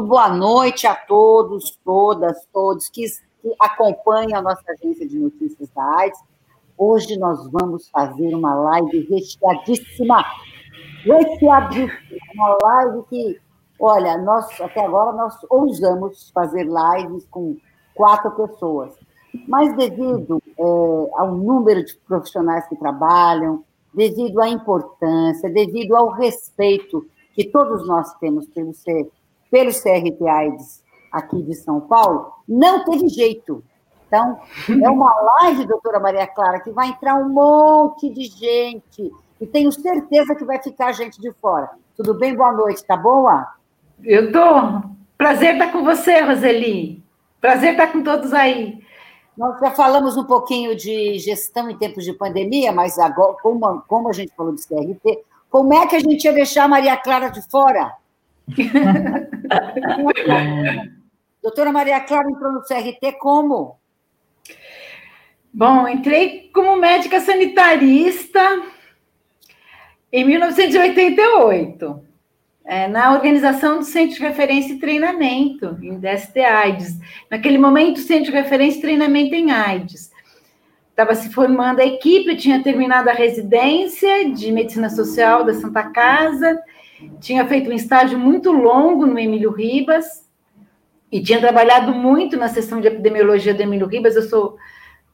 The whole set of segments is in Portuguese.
Muito boa noite a todos, todas, todos que, que acompanham a nossa agência de notícias da AIDS. Hoje nós vamos fazer uma live recheadíssima, recheadíssima, uma live que, olha, nós até agora nós ousamos fazer lives com quatro pessoas, mas devido é, ao número de profissionais que trabalham, devido à importância, devido ao respeito que todos nós temos pelo, pelo CRT AIDS aqui de São Paulo, não teve jeito. Então, é uma live, doutora Maria Clara, que vai entrar um monte de gente, e tenho certeza que vai ficar gente de fora. Tudo bem? Boa noite, tá boa? Eu tô. Prazer estar com você, Roseli. Prazer estar com todos aí. Nós já falamos um pouquinho de gestão em tempos de pandemia, mas agora, como, como a gente falou do CRT, como é que a gente ia deixar a Maria Clara de fora? Doutora Maria Clara entrou no CRT como? Bom, entrei como médica sanitarista em 1988 é, na organização do Centro de Referência e Treinamento em DST AIDS. Naquele momento, Centro de Referência e Treinamento em AIDS. Estava se formando a equipe, tinha terminado a residência de Medicina Social da Santa Casa, tinha feito um estágio muito longo no Emílio Ribas, e tinha trabalhado muito na seção de epidemiologia do Emílio Ribas. Eu sou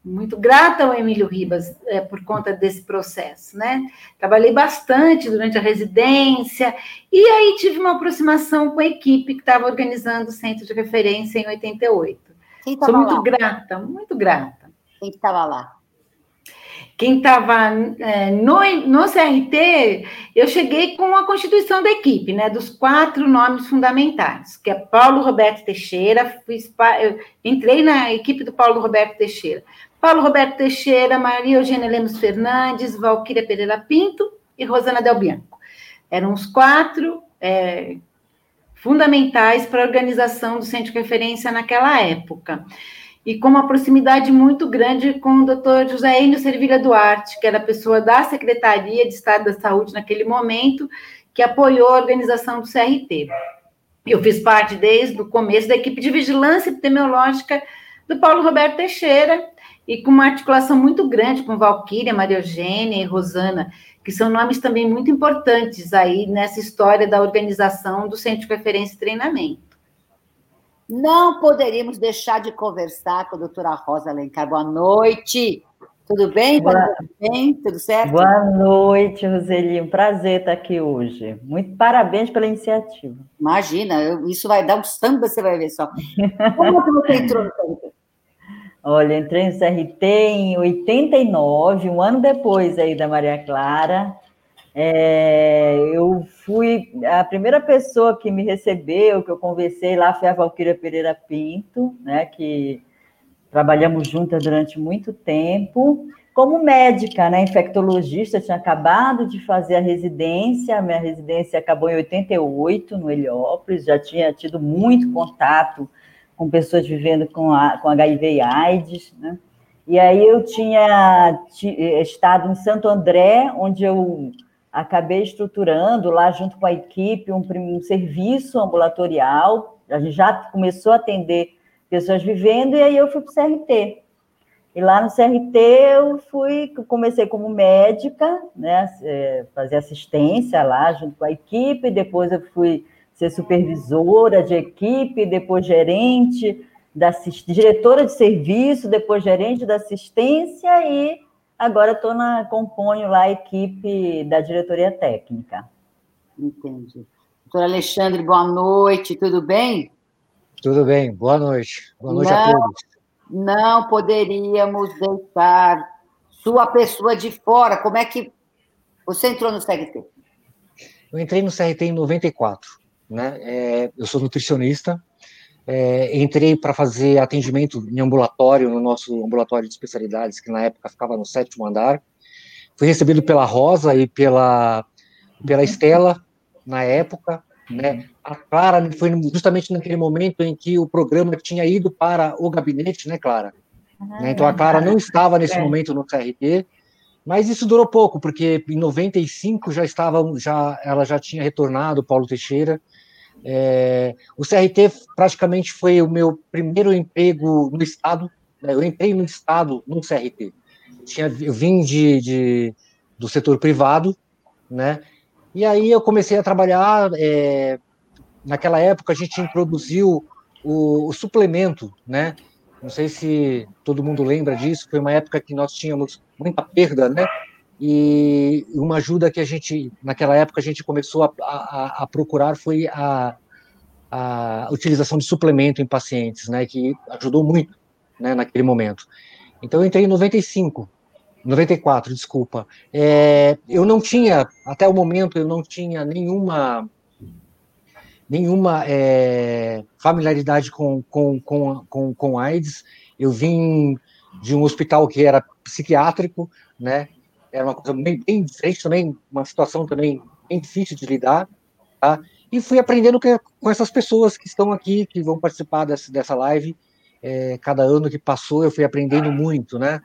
muito grata ao Emílio Ribas é, por conta desse processo, né? Trabalhei bastante durante a residência e aí tive uma aproximação com a equipe que estava organizando o centro de referência em 88. Quem Sou muito lá? grata, muito grata. Quem estava lá? Quem estava é, no, no CRT, eu cheguei com a constituição da equipe, né? Dos quatro nomes fundamentais, que é Paulo Roberto Teixeira, entrei na equipe do Paulo Roberto Teixeira. Paulo Roberto Teixeira, Maria Eugênia Lemos Fernandes, Valquíria Pereira Pinto e Rosana Del Bianco. Eram os quatro é, fundamentais para a organização do Centro de Referência naquela época. E com uma proximidade muito grande com o doutor José Enio Servilha Duarte, que era pessoa da Secretaria de Estado da Saúde naquele momento, que apoiou a organização do CRT. Eu fiz parte desde o começo da equipe de vigilância epidemiológica do Paulo Roberto Teixeira, e com uma articulação muito grande com Valquíria, Maria Eugênia e Rosana, que são nomes também muito importantes aí nessa história da organização do Centro de Referência e Treinamento. Não poderíamos deixar de conversar com a doutora Rosa Alencar. Boa noite. Tudo bem? Boa... Tudo bem? Tudo certo? Boa noite, Roseli. Um prazer estar aqui hoje. Muito parabéns pela iniciativa. Imagina, isso vai dar um samba, você vai ver só. Como que você entrou no Olha, entrei no CRT em 89, um ano depois aí da Maria Clara. É, eu fui a primeira pessoa que me recebeu, que eu conversei lá, foi a Valquíria Pereira Pinto, né, que trabalhamos juntas durante muito tempo. Como médica, né, infectologista, tinha acabado de fazer a residência, minha residência acabou em 88, no Heliópolis, já tinha tido muito contato com pessoas vivendo com, a, com HIV e AIDS, né? E aí eu tinha estado em Santo André, onde eu acabei estruturando lá junto com a equipe um, um serviço ambulatorial. A gente já começou a atender pessoas vivendo e aí eu fui para o CRT. E lá no CRT eu fui, comecei como médica, né, é, fazer assistência lá junto com a equipe, depois eu fui ser supervisora de equipe, depois gerente, da, diretora de serviço, depois gerente da assistência e agora estou na componho lá a equipe da diretoria técnica. Entendi. Doutor Alexandre, boa noite, tudo bem? Tudo bem, boa noite. Boa noite não, a todos. Não poderíamos deixar sua pessoa de fora. Como é que você entrou no CRT? Eu entrei no CRT em 94 né? É, eu sou nutricionista, é, entrei para fazer atendimento em ambulatório, no nosso ambulatório de especialidades, que na época ficava no sétimo andar. Fui recebido pela Rosa e pela, pela Estela, na época. Né? A Clara foi justamente naquele momento em que o programa tinha ido para o gabinete, né, Clara? né? Então a Clara não estava nesse é. momento no CRT, mas isso durou pouco, porque em 95 já estava, já, ela já tinha retornado, Paulo Teixeira, É, o CRT praticamente foi o meu primeiro emprego no Estado. Né? Eu entrei no Estado no CRT. Eu, tinha, eu vim de, de, do setor privado, né? E aí eu comecei a trabalhar. É, naquela época a gente introduziu o, o, suplemento, né? Não sei se todo mundo lembra disso. Foi uma época que nós tínhamos muita perda, né? E uma ajuda que a gente, naquela época, a gente começou a, a, a procurar foi a, a utilização de suplemento em pacientes, né? Que ajudou muito, né? Naquele momento. Então eu entrei em 95, 94, desculpa. É, eu não tinha, até o momento, eu não tinha nenhuma nenhuma é, familiaridade com, com, com, com, com AIDS. Eu vim de um hospital que era psiquiátrico, né? Era uma coisa bem, bem diferente também, uma situação também bem difícil de lidar, tá? E fui aprendendo que, com essas pessoas que estão aqui, que vão participar dessa, dessa live. É, cada ano que passou, eu fui aprendendo muito, né?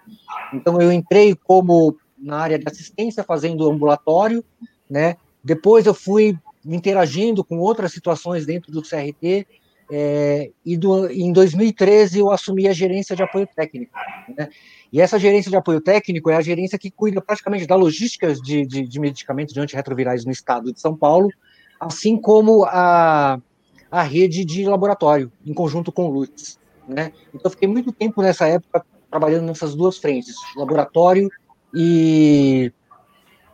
Então, eu entrei como na área de assistência, fazendo ambulatório, né? Depois eu fui interagindo com outras situações dentro do CRT, é, e do, em 2013 eu assumi a gerência de apoio técnico. Né? E essa gerência de apoio técnico é a gerência que cuida praticamente da logística de, de, de medicamentos de antirretrovirais no estado de São Paulo, assim como a, a rede de laboratório, em conjunto com o LUTS. Né? Então, eu fiquei muito tempo nessa época trabalhando nessas duas frentes, laboratório e,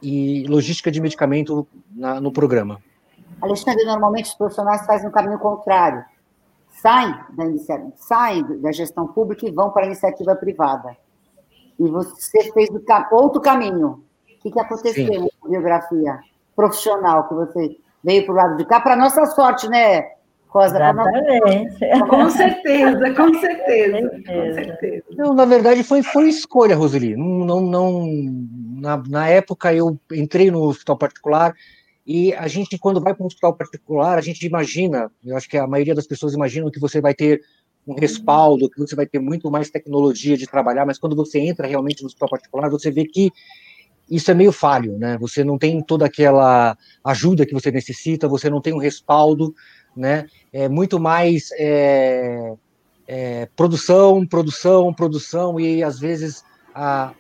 e logística de medicamento na, no programa. Alexandre, normalmente os profissionais fazem um caminho contrário. Saem da, iniciativa, saem da gestão pública e vão para a iniciativa privada. E você fez outro caminho. O que, que aconteceu Sim. na biografia profissional que você veio para o lado de cá? Para nossa sorte, né, Rosa? Exatamente. Nossa... Com certeza, com certeza. Com certeza. Não, na verdade, foi, foi escolha, Roseli. Não, não, não, na, na época, eu entrei no hospital particular, e a gente, quando vai para um hospital particular, a gente imagina, eu acho que a maioria das pessoas imaginam que você vai ter um respaldo, que você vai ter muito mais tecnologia de trabalhar, mas quando você entra realmente no hospital particular, você vê que isso é meio falho, né? Você não tem toda aquela ajuda que você necessita, você não tem um respaldo, né? É muito mais é, é, produção, produção, produção, e às vezes a,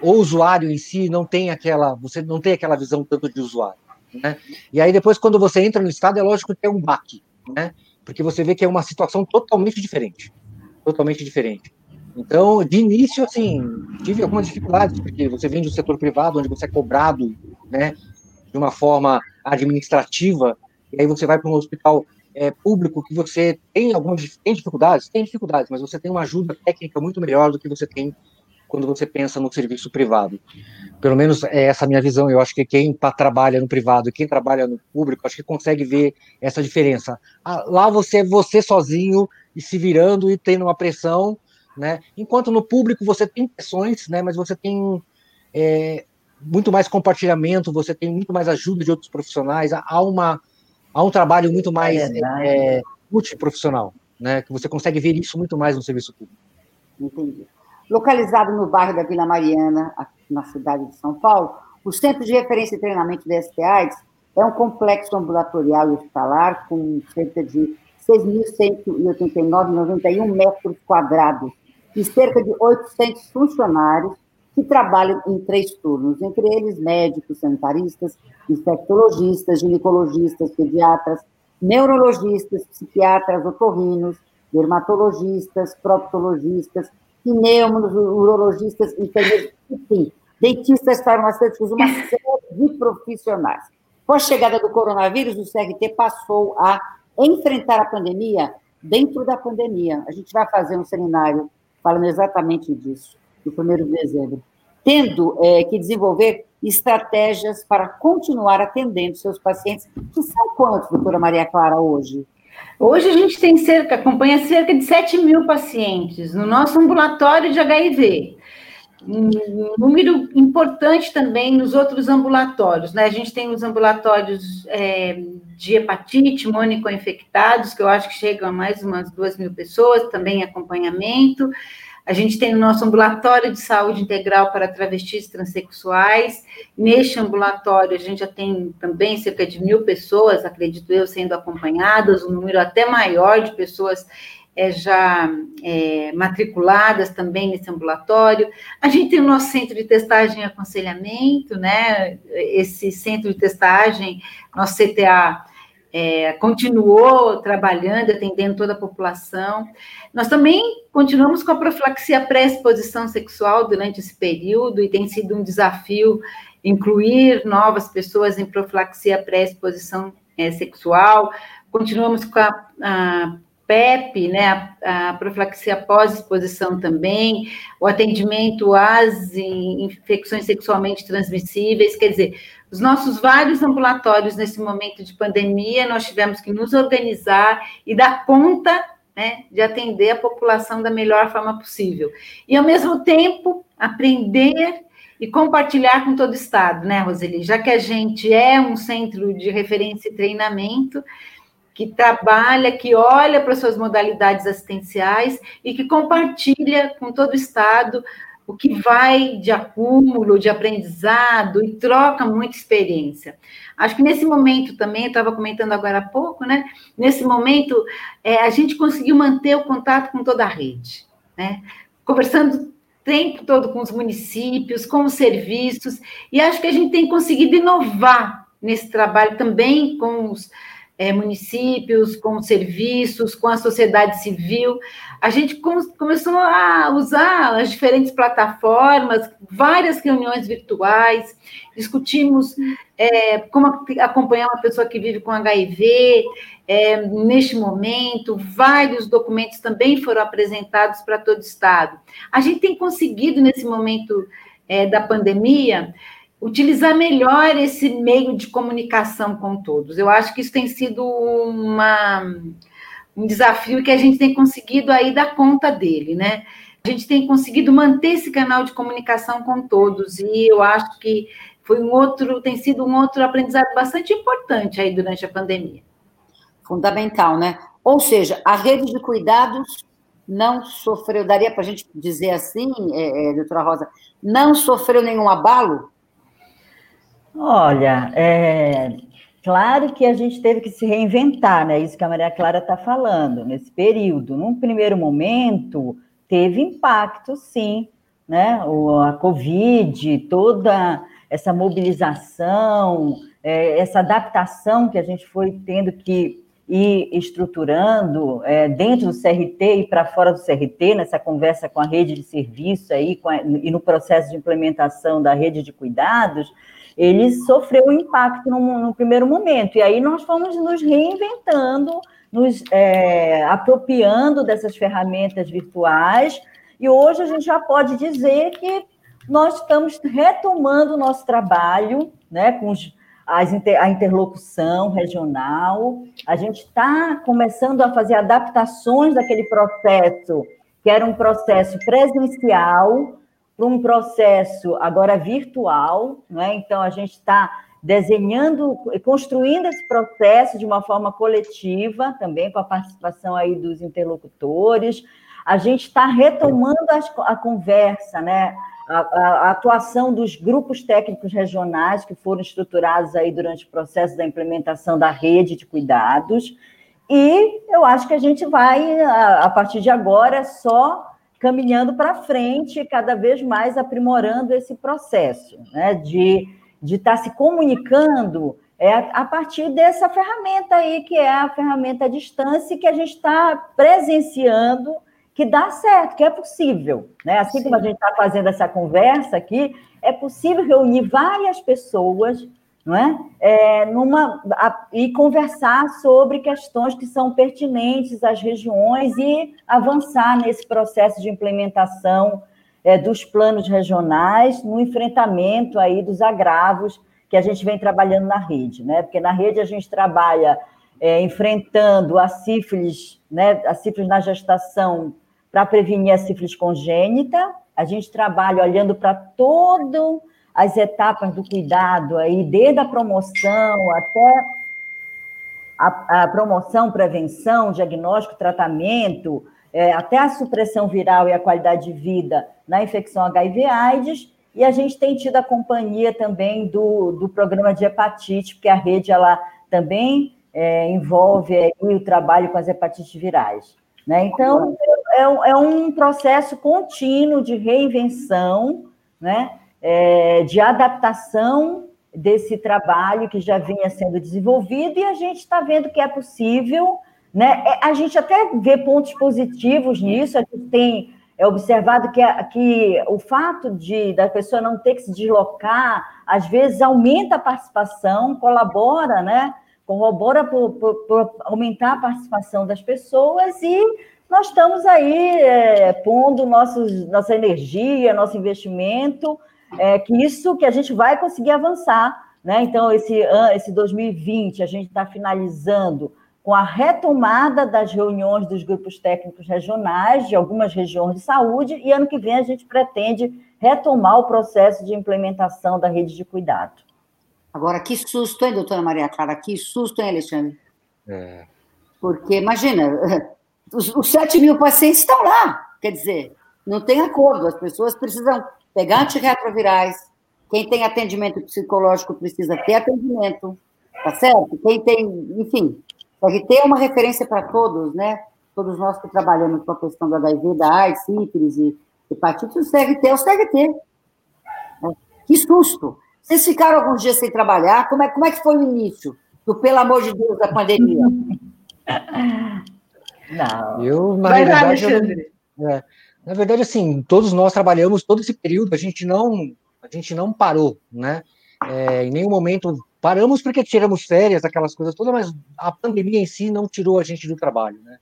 o usuário em si não tem aquela, você não tem aquela visão tanto de usuário. Né? E aí depois, quando você entra no estado, é lógico que é um baque, né? porque você vê que é uma situação totalmente diferente, totalmente diferente. Então, de início, assim, tive algumas dificuldades, porque você vem do setor privado, onde você é cobrado, né, de uma forma administrativa, e aí você vai para um hospital é, público que você tem algumas tem dificuldades, tem dificuldades, mas você tem uma ajuda técnica muito melhor do que você tem quando você pensa no serviço privado. Pelo menos é essa a minha visão. Eu acho que quem trabalha no privado e quem trabalha no público, acho que consegue ver essa diferença. Ah, lá você é você sozinho e se virando e tendo uma pressão, né? Enquanto no público você tem pressões, né? Mas você tem é, muito mais compartilhamento, você tem muito mais ajuda de outros profissionais. Há uma há um trabalho muito mais é, é, multiprofissional, né? Que você consegue ver isso muito mais no serviço público. Entendi. Localizado no bairro da Vila Mariana, na cidade de São Paulo, o Centro de Referência e Treinamento de STAIDS é um complexo ambulatorial e hospitalar com cerca de 6.189,91 metros quadrados e cerca de 800 funcionários que trabalham em três turnos, entre eles médicos, sanitaristas, infectologistas, ginecologistas, pediatras, neurologistas, psiquiatras, otorrinos, dermatologistas, proctologistas, pneumos, urologistas, enfermeiros, enfim, dentistas, farmacêuticos, uma série de profissionais. Com a chegada do coronavírus, o CRT passou a enfrentar a pandemia dentro da pandemia. A gente vai fazer um seminário falando exatamente disso, no primeiro de dezembro. Tendo é, que desenvolver estratégias para continuar atendendo seus pacientes, que são quantos, doutora Maria Clara, hoje? Hoje a gente tem cerca, acompanha cerca de 7 mil pacientes no nosso ambulatório de HIV. Um número importante também nos outros ambulatórios, né? A gente tem os ambulatórios é, de hepatite, mônico-infectados, que eu acho que chegam a mais umas duas mil pessoas, também acompanhamento. A gente tem o nosso ambulatório de saúde integral para travestis transexuais. Neste ambulatório, a gente já tem também cerca de mil pessoas, acredito eu, sendo acompanhadas, um número até maior de pessoas é, já é, matriculadas também nesse ambulatório. A gente tem o nosso centro de testagem e aconselhamento, né? Esse centro de testagem, nosso CTA, é, continuou trabalhando, atendendo toda a população. Nós também continuamos com a profilaxia pré-exposição sexual durante esse período, e tem sido um desafio incluir novas pessoas em profilaxia pré-exposição é, sexual. Continuamos com a, a PEP, né, a, a profilaxia pós-exposição também, o atendimento às infecções sexualmente transmissíveis, quer dizer, os nossos vários ambulatórios nesse momento de pandemia, nós tivemos que nos organizar e dar conta né, de atender a população da melhor forma possível. E, ao mesmo tempo, aprender e compartilhar com todo o Estado, né, Roseli? Já que a gente é um centro de referência e treinamento, que trabalha, que olha para suas modalidades assistenciais e que compartilha com todo o Estado o que vai de acúmulo, de aprendizado e troca muita experiência. Acho que nesse momento também, estava comentando agora há pouco, né? Nesse momento, é, a gente conseguiu manter o contato com toda a rede, né? Conversando o tempo todo com os municípios, com os serviços, e acho que a gente tem conseguido inovar nesse trabalho também com os é, municípios, com serviços, com a sociedade civil. A gente com, começou a usar as diferentes plataformas, várias reuniões virtuais, discutimos é, como acompanhar uma pessoa que vive com HIV é, neste momento, vários documentos também foram apresentados para todo o Estado. A gente tem conseguido, nesse momento é, da pandemia, utilizar melhor esse meio de comunicação com todos. Eu acho que isso tem sido uma, um desafio que a gente tem conseguido aí dar conta dele, né? A gente tem conseguido manter esse canal de comunicação com todos e eu acho que foi um outro, tem sido um outro aprendizado bastante importante aí durante a pandemia. Fundamental, né? Ou seja, a rede de cuidados não sofreu, daria para a gente dizer assim, é, é, doutora Rosa, não sofreu nenhum abalo Olha, é claro que a gente teve que se reinventar, né? Isso que a Maria Clara está falando, nesse período. Num primeiro momento, teve impacto, sim, né? O, a Covid, toda essa mobilização, é, essa adaptação que a gente foi tendo que ir estruturando é, dentro do CRT e para fora do CRT, nessa conversa com a rede de serviço aí, a, e no processo de implementação da rede de cuidados, ele sofreu um impacto no, no primeiro momento. E aí nós fomos nos reinventando, nos é, apropriando dessas ferramentas virtuais, e hoje a gente já pode dizer que nós estamos retomando o nosso trabalho né, com os, as, a interlocução regional, a gente está começando a fazer adaptações daquele processo, que era um processo presencial, para um processo agora virtual, né? então a gente está desenhando e construindo esse processo de uma forma coletiva, também com a participação aí dos interlocutores. A gente está retomando a, a, conversa, né? A, a, a, atuação dos grupos técnicos regionais que foram estruturados aí durante o processo da implementação da rede de cuidados. E eu acho que a gente vai, a, partir de agora, só caminhando para frente, cada vez mais aprimorando esse processo, né, de de estar tá se comunicando é a partir dessa ferramenta aí, que é a ferramenta à distância, que a gente está presenciando que dá certo, que é possível. Né? Assim Sim. como a gente está fazendo essa conversa aqui, é possível reunir várias pessoas não é? é numa, a, e conversar sobre questões que são pertinentes às regiões e avançar nesse processo de implementação é, dos planos regionais no enfrentamento aí dos agravos que a gente vem trabalhando na rede, né? Porque na rede a gente trabalha é, enfrentando a sífilis, né? A sífilis na gestação para prevenir a sífilis congênita. A gente trabalha olhando para todo as etapas do cuidado aí, desde a promoção até a, a promoção, prevenção, diagnóstico, tratamento, é, até a supressão viral e a qualidade de vida na infecção HIV/AIDS, e a gente tem tido a companhia também do, do programa de hepatite, porque a rede ela também é, envolve aí, o trabalho com as hepatites virais. Né? Então, é, é um processo contínuo de reinvenção, né? É, de adaptação desse trabalho que já vinha sendo desenvolvido, e a gente está vendo que é possível. Né? É, a gente até vê pontos positivos nisso, a gente tem é observado que, que o fato de da pessoa não ter que se deslocar, às vezes aumenta a participação, colabora, né? corrobora por, aumentar a participação das pessoas e nós estamos aí é, pondo nossos, nossa energia, nosso investimento, é, que isso que a gente vai conseguir avançar. Né? Então, esse, esse 2020, a gente está finalizando com a retomada das reuniões dos grupos técnicos regionais de algumas regiões de saúde, e ano que vem a gente pretende retomar o processo de implementação da rede de cuidado. Agora, que susto, hein, doutora Maria Clara? Que susto, hein, Alexandre? É. Porque, imagina, os, os 7 mil pacientes estão lá, quer dizer, não tem acordo, as pessoas precisam pegar antirretrovirais, quem tem atendimento psicológico precisa ter atendimento, tá certo? Quem tem, enfim, o RT é uma referência para todos, né? Todos nós que trabalhamos com a questão da HIV, da AIDS, sífilis e hepatite, o CRT é o CRT. Que susto! Vocês ficaram alguns dias sem trabalhar? Como é, como é que foi o início do, pelo amor de Deus, da pandemia? Não. Eu, na Vai realidade, eu, é, na verdade, assim, todos nós trabalhamos todo esse período, a gente não, a gente não parou, né? É, em nenhum momento paramos porque tiramos férias, aquelas coisas todas, mas a pandemia em si não tirou a gente do trabalho, né?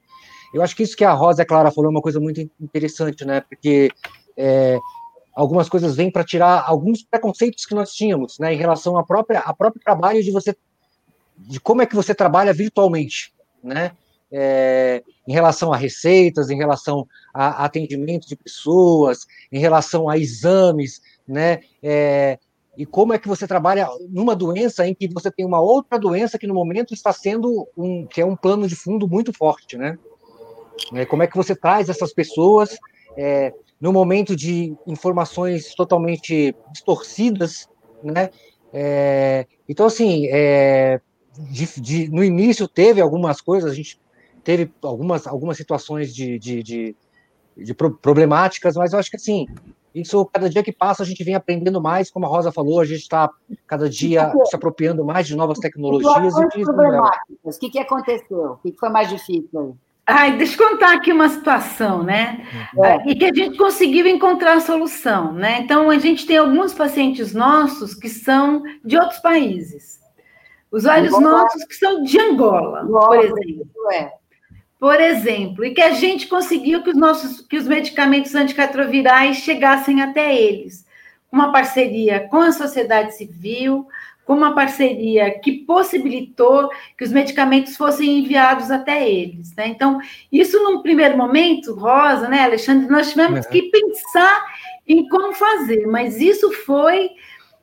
Eu acho que isso que a Rosa Clara falou é uma coisa muito interessante, né? Porque é, algumas coisas vêm para tirar alguns preconceitos que nós tínhamos, né, em relação à própria a próprio trabalho de você de como é que você trabalha virtualmente, né? É, em relação a receitas, em relação a, atendimento de pessoas, em relação a exames, né? É, e como é que você trabalha numa doença em que você tem uma outra doença que no momento está sendo um que é um plano de fundo muito forte, né? É, como é que você traz essas pessoas é, no momento de informações totalmente distorcidas, né? É, então, assim, é, de, de, no início teve algumas coisas, a gente teve algumas, algumas situações de, de, de, de problemáticas, mas eu acho que, assim, isso, cada dia que passa, a gente vem aprendendo mais, como a Rosa falou, a gente está cada dia se apropriando mais de novas tecnologias. E problemáticas, o que, que aconteceu? O que foi mais difícil aí? Ai, deixa eu contar aqui uma situação, né? É. E que a gente conseguiu encontrar a solução, né? Então, a gente tem alguns pacientes nossos que são de outros países. Usuários Angola. nossos que são de Angola, Angola por exemplo. É. Por exemplo, e que a gente conseguiu que os nossos que os medicamentos antirretrovirais chegassem até eles. Uma parceria com a sociedade civil, com uma parceria que possibilitou que os medicamentos fossem enviados até eles. Né? Então, isso num primeiro momento, Rosa, né, Alexandre, nós tivemos uhum. que pensar em como fazer, mas isso foi.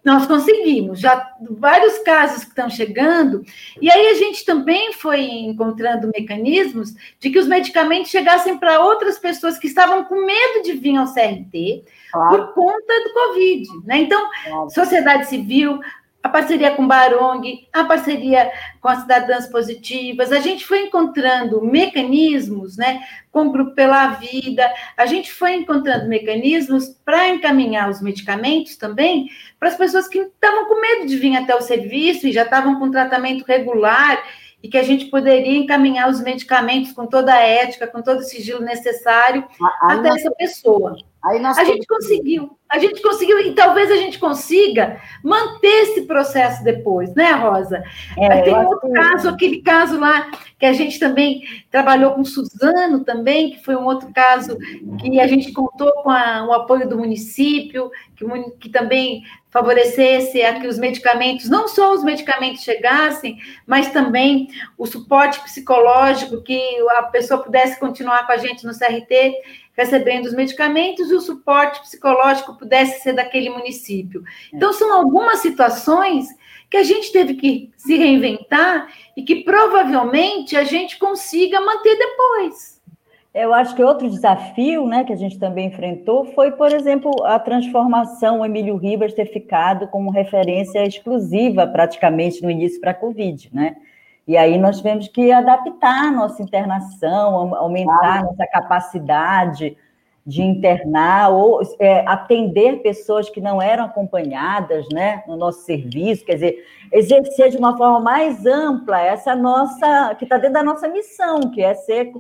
Nós conseguimos, já vários casos que estão chegando, e aí a gente também foi encontrando mecanismos de que os medicamentos chegassem para outras pessoas que estavam com medo de vir ao CRT claro. por conta do Covid. Né? Então, claro. sociedade civil, a parceria com Barong, a parceria com as cidadãs positivas, a gente foi encontrando mecanismos, né, com o Grupo Pela Vida, a gente foi encontrando mecanismos para encaminhar os medicamentos também para as pessoas que estavam com medo de vir até o serviço e já estavam com tratamento regular e que a gente poderia encaminhar os medicamentos com toda a ética, com todo o sigilo necessário aí até nós, essa pessoa. A gente conseguiu, a gente conseguiu, e talvez a gente consiga manter esse processo depois, né, Rosa? É, Tem outro caso, aquele caso lá que a gente também trabalhou com Suzano também, que foi um outro caso que a gente contou com a, o apoio do município, que, que também favorecesse a que os medicamentos, não só os medicamentos chegassem, mas também o suporte psicológico, que a pessoa pudesse continuar com a gente no CRT, recebendo os medicamentos, e o suporte psicológico pudesse ser daquele município. Então, são algumas situações que a gente teve que se reinventar e que provavelmente a gente consiga manter depois. Eu acho que outro desafio né, que a gente também enfrentou foi, por exemplo, a transformação, o Emílio Ribas ter ficado como referência exclusiva, praticamente, no início para a Covid, né? E aí nós tivemos que adaptar a nossa internação, aumentar a nossa capacidade de internar ou é, atender pessoas que não eram acompanhadas né, no nosso serviço, quer dizer, exercer de uma forma mais ampla essa nossa, que está dentro da nossa missão, que é ser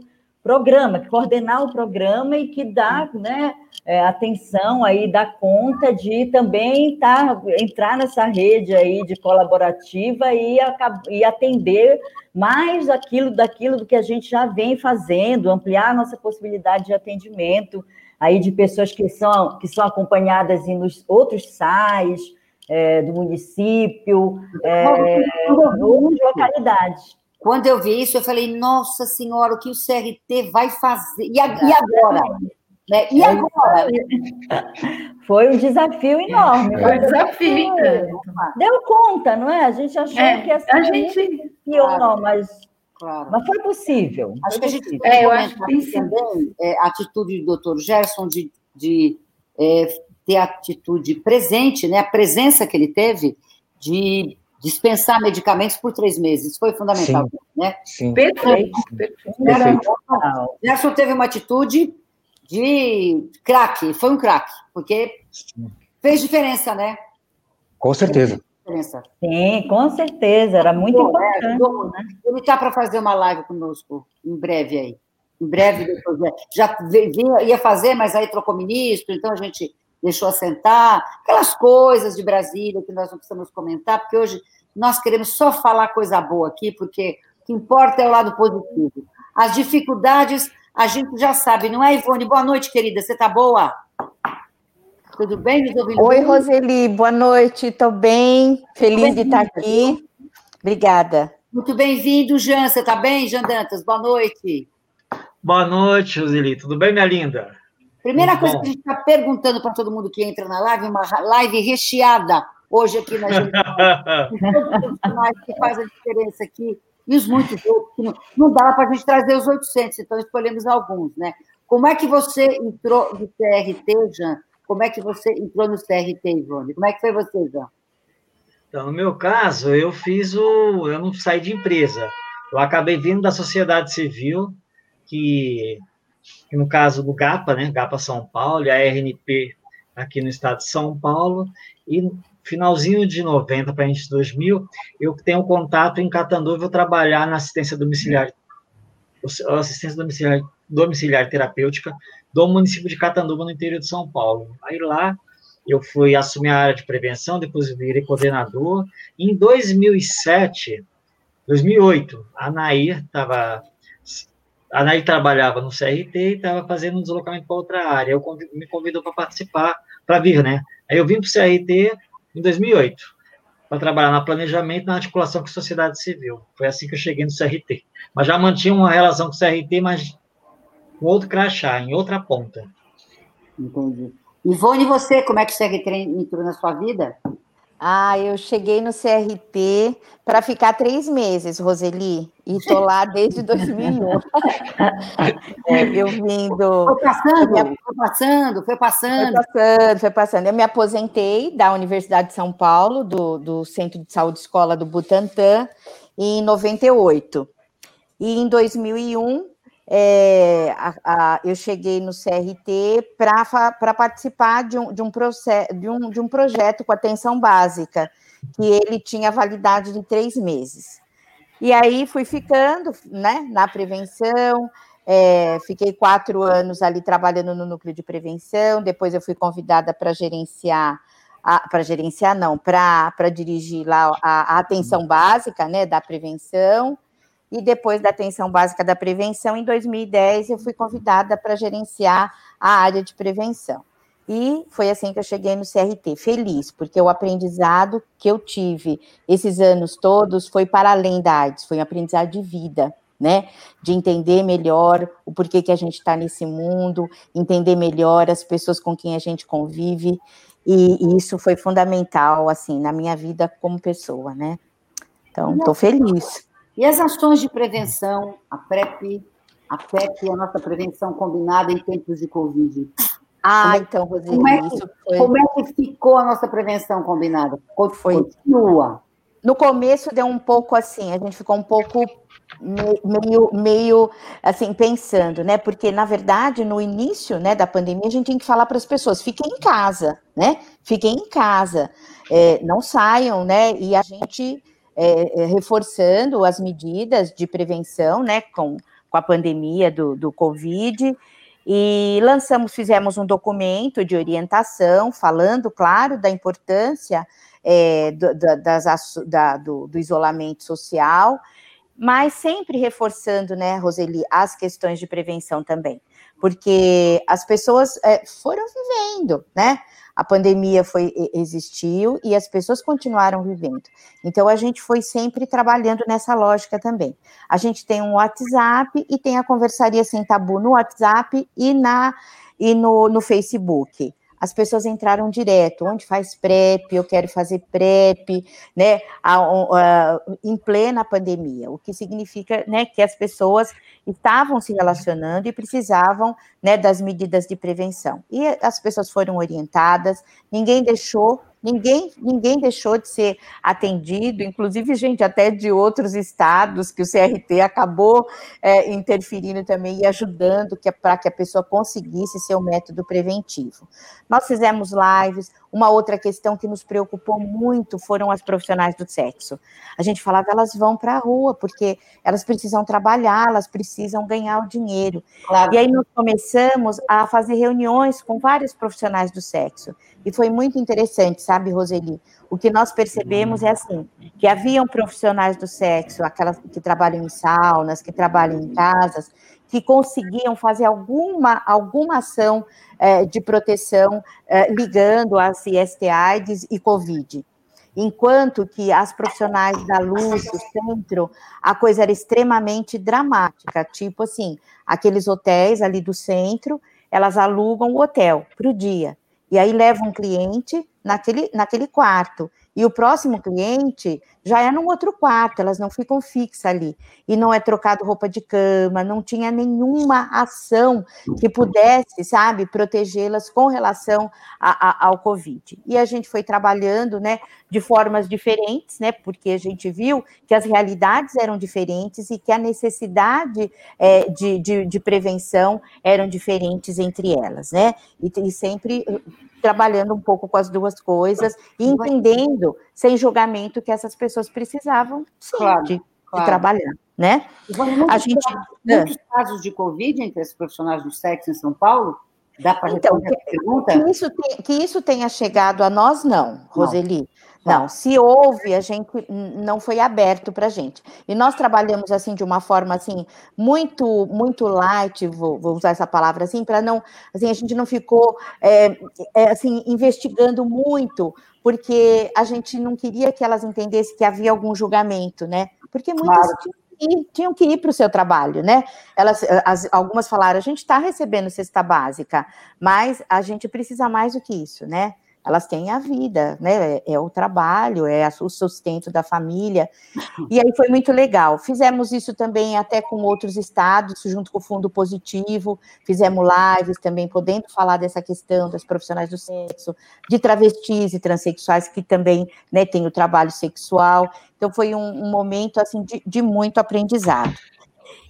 programa, coordenar o programa e que dá né, é, atenção aí, dá conta de também tá, entrar nessa rede aí de colaborativa e, e atender mais aquilo daquilo do que a gente já vem fazendo, ampliar a nossa possibilidade de atendimento aí de pessoas que são, que são acompanhadas em nos outros SAIs é, do município, é, outras localidades. Quando eu vi isso, eu falei, nossa senhora, o que o CRT vai fazer? E, agora? Né? E agora? Foi um desafio enorme. Foi um desafio. Deu conta, não é? A gente achou é, que essa a gente claro. mas, claro. mas foi possível. Acho que a gente é, eu acho que também é, a atitude do doutor Gerson de, de é, ter atitude presente, né? a presença que ele teve de dispensar medicamentos por três meses. Foi fundamental, sim, né? Sim. Perfeito. Perfeito. Gerson teve uma atitude de craque, foi um craque, porque fez diferença, né? Com certeza. Sim, com certeza, era muito Bom, né? importante. né? Ele está para fazer uma live conosco em breve aí. Em breve, depois, já vinha, ia fazer, mas aí trocou ministro, então a gente deixou assentar, aquelas coisas de Brasília que nós não precisamos comentar, porque hoje nós queremos só falar coisa boa aqui, porque o que importa é o lado positivo. As dificuldades a gente já sabe, não é, Ivone? Boa noite, querida, você está boa? Tudo bem, me ouvindo? Oi, Roseli, boa noite, estou bem, feliz de estar aqui. Obrigada. Muito bem-vindo, Jean, você está bem, Jean Dantas? Boa noite. Boa noite, Roseli, tudo bem, minha linda? Primeira Muito coisa bom. que a gente está perguntando para todo mundo que entra na live, uma live recheada hoje aqui na gente. Todos que faz a diferença aqui, e os muitos outros, que não, não dá para a gente trazer os 800, então escolhemos alguns, né? Como é que você entrou no CRT, Jean? Como é que você entrou no CRT, Ivone? Como é que foi você, Jean? Então, no meu caso, eu fiz o. Eu não saí de empresa. Eu acabei vindo da sociedade civil, que no caso do GAPA, né, GAPA São Paulo, e a RNP aqui no estado de São Paulo, e finalzinho de 90 para a gente 2000, eu tenho contato em Catanduva, vou trabalhar na assistência domiciliar, assistência domiciliar, domiciliar terapêutica do município de Catanduva, no interior de São Paulo. Aí lá eu fui assumir a área de prevenção, depois virei coordenador. Em 2007, 2008, a Nair estava a Nair trabalhava no CRT e estava fazendo um deslocamento para outra área. Eu me convidou para participar, para vir, né? Aí eu vim para o CRT em 2008, para trabalhar na planejamento e na articulação com a sociedade civil. Foi assim que eu cheguei no CRT. Mas já mantinha uma relação com o CRT, mas com outro crachá, em outra ponta. Entendi. Ivone, você, como é que o CRT entrou na sua vida? Ah, eu cheguei no CRT para ficar três meses, Roseli, e estou lá desde 2001. é, eu vindo. Foi passando, foi passando, foi passando. Foi passando, foi passando. Eu me aposentei da Universidade de São Paulo, do, do Centro de Saúde Escola do Butantã, em 98. E em 2001 é, a, a, eu cheguei no CRT para participar de um, de, um de, um, de um projeto com atenção básica, que ele tinha validade de três meses. E aí fui ficando né, na prevenção, é, fiquei quatro anos ali trabalhando no núcleo de prevenção, depois eu fui convidada para gerenciar, para gerenciar não, para dirigir lá a, a atenção básica né, da prevenção, e depois da atenção básica da prevenção, em 2010, eu fui convidada para gerenciar a área de prevenção. E foi assim que eu cheguei no CRT, feliz, porque o aprendizado que eu tive esses anos todos foi para além da AIDS, foi um aprendizado de vida, né? De entender melhor o porquê que a gente está nesse mundo, entender melhor as pessoas com quem a gente convive, e, e isso foi fundamental, assim, na minha vida como pessoa, né? Então, estou feliz. E as ações de prevenção, a PrEP, A PEC é a nossa prevenção combinada em tempos de Covid. Ah, como é, então, Roseli, como é, que, foi... como é que ficou a nossa prevenção combinada? Foi. Continua. No começo deu um pouco assim, a gente ficou um pouco meio, meio assim, pensando, né? Porque, na verdade, no início né, da pandemia, a gente tinha que falar para as pessoas: fiquem em casa, né? Fiquem em casa, é, não saiam, né? E a gente é, é, reforçando as medidas de prevenção, né? Com, com a pandemia do, do Covid. E lançamos, fizemos um documento de orientação, falando, claro, da importância é, do, das, da, do, do isolamento social mas sempre reforçando, né, Roseli, as questões de prevenção também, porque as pessoas é, foram vivendo, né? A pandemia foi existiu e as pessoas continuaram vivendo. Então a gente foi sempre trabalhando nessa lógica também. A gente tem um WhatsApp e tem a conversaria sem tabu no WhatsApp e na e no, no Facebook as pessoas entraram direto, onde faz PrEP, eu quero fazer PrEP, né, a, a, em plena pandemia, o que significa, né, que as pessoas estavam se relacionando e precisavam, né, das medidas de prevenção. E as pessoas foram orientadas, ninguém deixou Ninguém, ninguém deixou de ser atendido, inclusive gente até de outros estados que o CRT acabou é, interferindo também e ajudando para que a pessoa conseguisse seu método preventivo. Nós fizemos lives, uma outra questão que nos preocupou muito foram as profissionais do sexo. A gente falava, elas vão para a rua, porque elas precisam trabalhar, elas precisam ganhar o dinheiro. Claro. E aí nós começamos a fazer reuniões com vários profissionais do sexo. E foi muito interessante, sabe, Roseli? O que nós percebemos é assim, que haviam profissionais do sexo, aquelas que trabalham em saunas, que trabalham em casas, que conseguiam fazer alguma, alguma ação é, de proteção é, ligando às IST-AIDS e Covid. Enquanto que as profissionais da luz, do centro, a coisa era extremamente dramática, tipo assim, aqueles hotéis ali do centro, elas alugam o hotel para o dia, e aí levam um cliente naquele, naquele quarto, e o próximo cliente já é num outro quarto, elas não ficam fixas ali. E não é trocado roupa de cama, não tinha nenhuma ação que pudesse, sabe, protegê-las com relação a, a, ao Covid. E a gente foi trabalhando, né, de formas diferentes, né, porque a gente viu que as realidades eram diferentes e que a necessidade é, de, de, de, prevenção eram diferentes entre elas, né, e, e sempre trabalhando um pouco com as duas coisas e entendendo, sem julgamento, que essas pessoas precisavam sim, claro, de, claro. de, trabalhar, né? a gente muitos casos de Covid entre os profissionais do sexo em São Paulo. Dá para então, que, pergunta? Que isso, que isso tenha chegado a nós, não, Roseli. Não, se houve, a gente não foi aberto para a gente. E nós trabalhamos assim de uma forma assim muito muito light, vou, vou usar essa palavra assim, para não, assim a gente não ficou é, é, assim investigando muito, porque a gente não queria que elas entendessem que havia algum julgamento, né? Porque muitas claro. tinham, tinham que ir para o seu trabalho, né? Elas, as, algumas falaram, a gente está recebendo cesta básica, mas a gente precisa mais do que isso, né? Elas têm a vida, né? É, é o trabalho, é o sustento da família. E aí foi muito legal. Fizemos isso também até com outros estados, junto com o Fundo Positivo, fizemos lives também, podendo falar dessa questão das profissionais do sexo, de travestis e transexuais que também né, têm o trabalho sexual. Então foi um, um momento assim de, de muito aprendizado.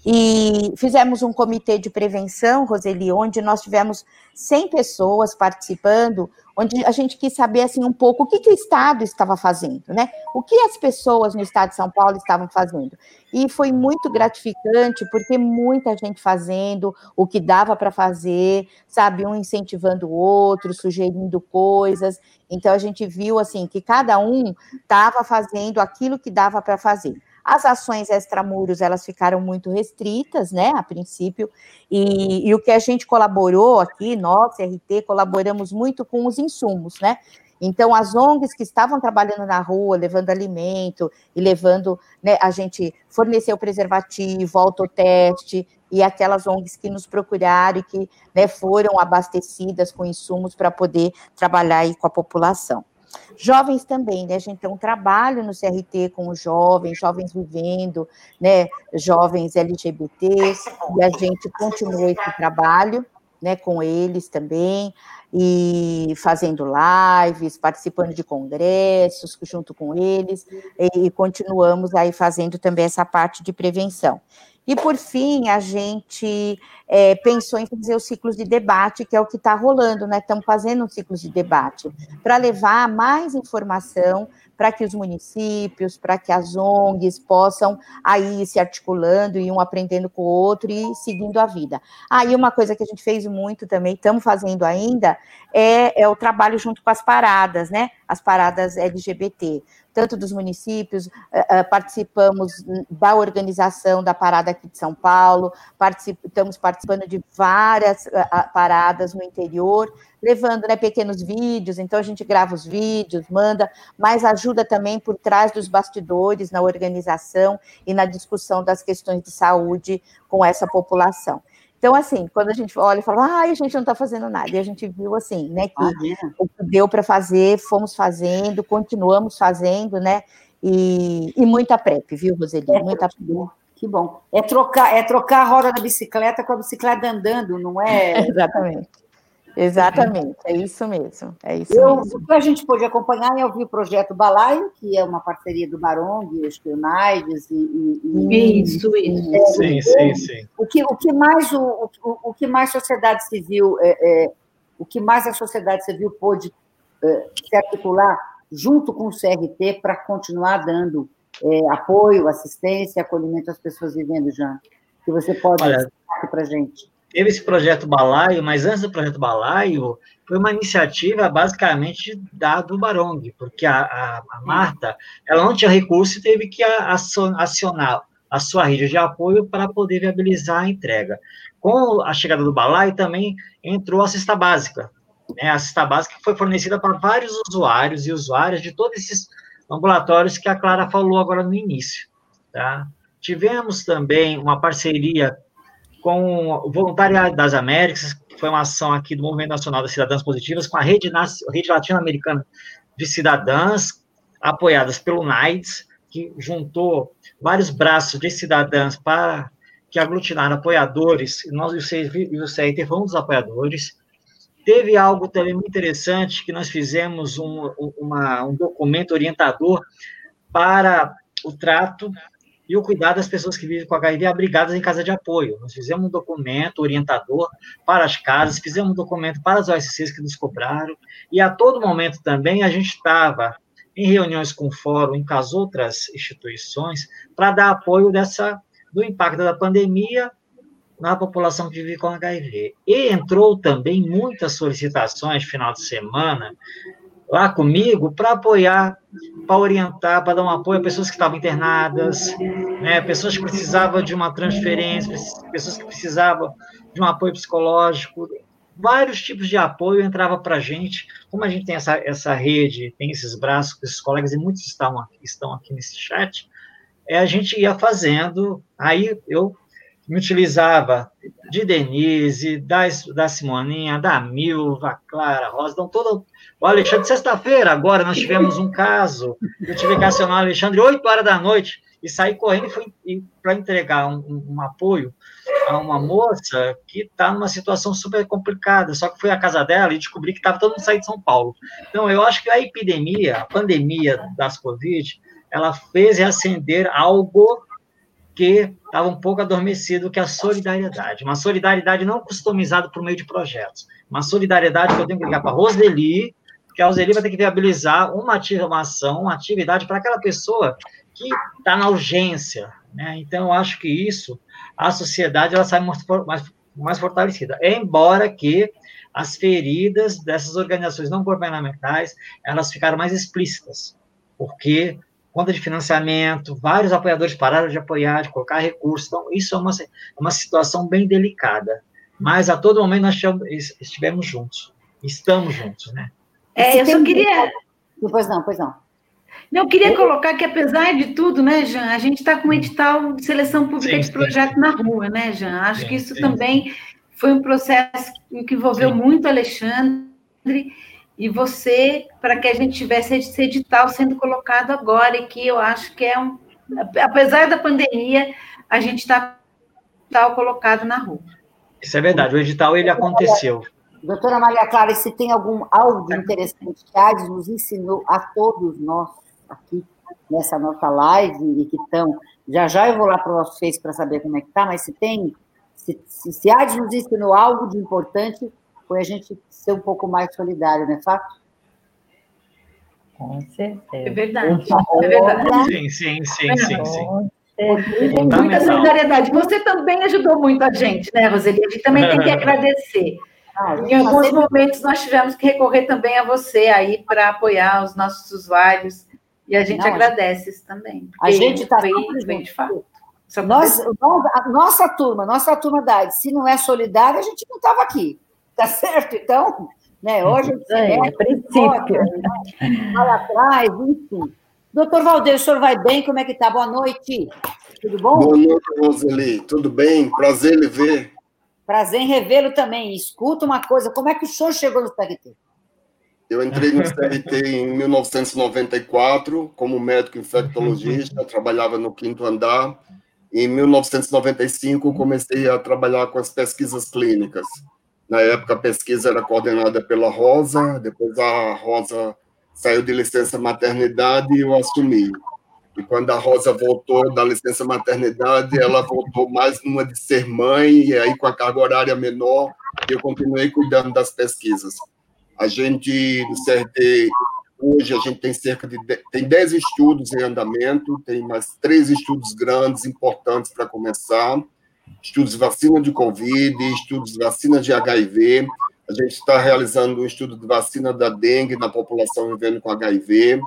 E fizemos um comitê de prevenção, Roseli, onde nós tivemos 100 pessoas participando, onde a gente quis saber assim um pouco o que, que o Estado estava fazendo, né? O que as pessoas no Estado de São Paulo estavam fazendo. E foi muito gratificante, porque muita gente fazendo o que dava para fazer, sabe, um incentivando o outro, sugerindo coisas. Então a gente viu assim que cada um estava fazendo aquilo que dava para fazer. As ações extramuros, elas ficaram muito restritas, né, a princípio, e, e o que a gente colaborou aqui, nós, CRT, colaboramos muito com os insumos, né, então, as ONGs que estavam trabalhando na rua, levando alimento e levando, né, a gente forneceu preservativo, autoteste, e aquelas ONGs que nos procuraram e que né, foram abastecidas com insumos para poder trabalhar aí com a população. Jovens também, né? A gente tem um trabalho no CRT com os jovens, jovens vivendo, né? Jovens LGBTs, e a gente continua esse trabalho, né? Com eles também, e fazendo lives, participando de congressos junto com eles, e, e continuamos aí fazendo também essa parte de prevenção. E, por fim, a gente é, pensou em fazer os ciclos de debate, que é o que está rolando, né? Estamos fazendo um ciclo de debate, para levar mais informação para que os municípios, para que as ONGs possam aí se articulando e um aprendendo com o outro e seguindo a vida. Aí ah, uma coisa que a gente fez muito também, estamos fazendo ainda, é, é o trabalho junto com as paradas, né? As paradas LGBT tanto dos municípios, eh, eh, participamos da organização da parada aqui de São Paulo, estamos participando de várias eh, paradas no interior, levando né, pequenos vídeos, então a gente grava os vídeos, manda, mas ajuda também por trás dos bastidores na organização e na discussão das questões de saúde com essa população. Então, assim, quando a gente olha e fala, ah, a gente não está fazendo nada, e a gente viu assim, né, que ah, o que deu para fazer, fomos fazendo, continuamos fazendo, né, e, e muita PrEP, viu, Roseli? É, muita que bom, que bom. É trocar, é trocar a roda da bicicleta com a bicicleta andando, não é? Exatamente. Exatamente, é isso mesmo. É isso eu, mesmo. O que a gente pôde acompanhar, eu vi o projeto Balaio, que é uma parceria do Barong, acho que o Naides e, e, Isso, isso. É, sim, sim, sim. O que, o que mais o, o, o que mais sociedade civil, é, é, o que mais a sociedade civil pôde é, se articular junto com o CRT para continuar dando é, apoio, assistência, acolhimento às pessoas vivendo já? Que você pode Olha, para a gente teve esse projeto Balaio, mas antes do projeto Balaio, foi uma iniciativa basicamente da do Barong, porque a, a, a Marta, ela não tinha recurso e teve que acionar a sua rede de apoio para poder viabilizar a entrega. Com a chegada do Balaio, também entrou a cesta básica, né, a cesta básica foi fornecida para vários usuários e usuárias de todos esses ambulatórios que a Clara falou agora no início, tá? Tivemos também uma parceria com o Voluntariado das Américas, que foi uma ação aqui do Movimento Nacional das Cidadãs Positivas, com a Rede, Rede Latino-Americana de Cidadãs, apoiadas pelo NAIDS, que juntou vários braços de cidadãs para que aglutinaram apoiadores, e nós e o CRT foi um dos apoiadores. Teve algo também muito interessante, que nós fizemos um, uma, um documento orientador para o trato e o cuidado das pessoas que vivem com HIV abrigadas em casa de apoio. Nós fizemos um documento orientador para as casas, fizemos um documento para as OSCs que nos cobraram, e a todo momento também a gente estava em reuniões com o fórum e com as outras instituições para dar apoio dessa do impacto da pandemia na população que vive com HIV. E entrou também muitas solicitações final de semana lá comigo para apoiar, para orientar, para dar um apoio a pessoas que estavam internadas, né, pessoas que precisavam de uma transferência, pessoas que precisavam de um apoio psicológico, vários tipos de apoio entrava para a gente. Como a gente tem essa, essa rede, tem esses braços, esses colegas, e muitos estão aqui, estão aqui nesse chat, é, a gente ia fazendo, aí eu me utilizava de Denise, da, da Simoninha, da Milva, Clara, Rosa, então todo o Alexandre, sexta-feira, agora, nós tivemos um caso, eu tive que acionar o Alexandre 8 horas da noite e saí correndo para entregar um, um, um, apoio a uma moça que está numa situação super complicada, só que fui à casa dela e descobri que estava todo mundo saindo de São Paulo. Então, eu acho que a epidemia, a pandemia das Covid, ela fez reacender algo que estava um pouco adormecido, que é a solidariedade. Uma solidariedade não customizada por meio de projetos. Uma solidariedade que eu tenho que ligar para Roseli, que a Roseli vai ter que viabilizar uma ativação, uma atividade para aquela pessoa que está na urgência. Né? Então, eu acho que isso, a sociedade ela sai mais, mais, mais fortalecida. Embora que as feridas dessas organizações não governamentais, elas ficaram mais explícitas, porque conta de financiamento, vários apoiadores pararam de apoiar, de colocar recursos, então isso é uma, uma situação bem delicada, mas a todo momento nós estivemos juntos, estamos juntos, né? É, eu só queria. Pois não, pois não. Eu queria colocar que, apesar de tudo, né, Jean, a gente está com um edital de seleção pública sim, de projeto sim. na rua, né, Jean? Acho sim, que isso também foi um processo que envolveu muito Alexandre e você, para que a gente tivesse esse edital sendo colocado agora, e que eu acho que é um. Apesar da pandemia, a gente está tá colocado na rua. Isso é verdade, o edital ele aconteceu. Doutora Maria Clara, se tem algum algo de interessante que a ADES nos ensinou a todos nós aqui nessa nossa live e que estão. Já já eu vou lá para o nosso Face para saber como é que está, mas se tem, se, se, se a ADES nos ensinou algo de importante, foi a gente ser um pouco mais solidário, não é fato? Com certeza. É verdade. É verdade. Sim, sim, sim, sim, sim. Tem muita solidariedade. Você também ajudou muito a gente, né, Roseli? A gente também tem que agradecer. Ah, em alguns momentos nós tivemos que recorrer também a você aí para apoiar os nossos usuários e a gente Não, agradece isso também. A gente está bem de fato. Nós, a nossa turma, nossa turma da se não é solidária, a gente não estava aqui, tá certo? Então, né, hoje a gente é, é princípio. Né? Vai atrás, enfim. Doutor Valdeir, o senhor vai bem? Como é que está? Boa noite. Tudo bom? Boa noite, Roseli. Tudo bem? Prazer em ver. Prazer em revê-lo também. Escuta uma coisa, como é que o senhor chegou no CRT? Eu entrei no CRT em 1994 como médico infectologista, trabalhava no quinto andar. Em 1995 comecei a trabalhar com as pesquisas clínicas. Na época a pesquisa era coordenada pela Rosa, depois a Rosa saiu de licença maternidade e eu assumi. E quando a Rosa voltou da licença maternidade, ela voltou mais numa de ser mãe, e aí com a carga horária menor, eu continuei cuidando das pesquisas. A gente, no CRT, hoje a gente tem cerca de tem 10 estudos em andamento, tem mais três estudos grandes, importantes para começar, estudos de vacina de Covid, estudos de vacina de HIV, a gente está realizando um estudo de vacina da dengue na população vivendo com HIV,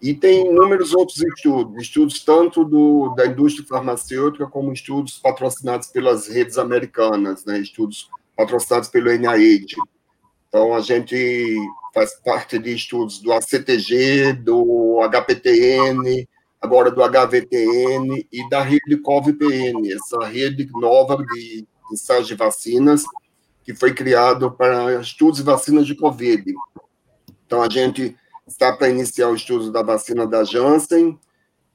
e tem inúmeros outros estudos, estudos tanto do, da indústria farmacêutica como estudos patrocinados pelas redes americanas, né, estudos patrocinados pelo NIH. Então, a gente faz parte de estudos do ACTG, do HPTN, agora do HVTN e da rede COVPN, essa rede nova de ensaios de vacinas que foi criado para estudos de vacinas de Covid. Então, a gente está para iniciar o estudo da vacina da Janssen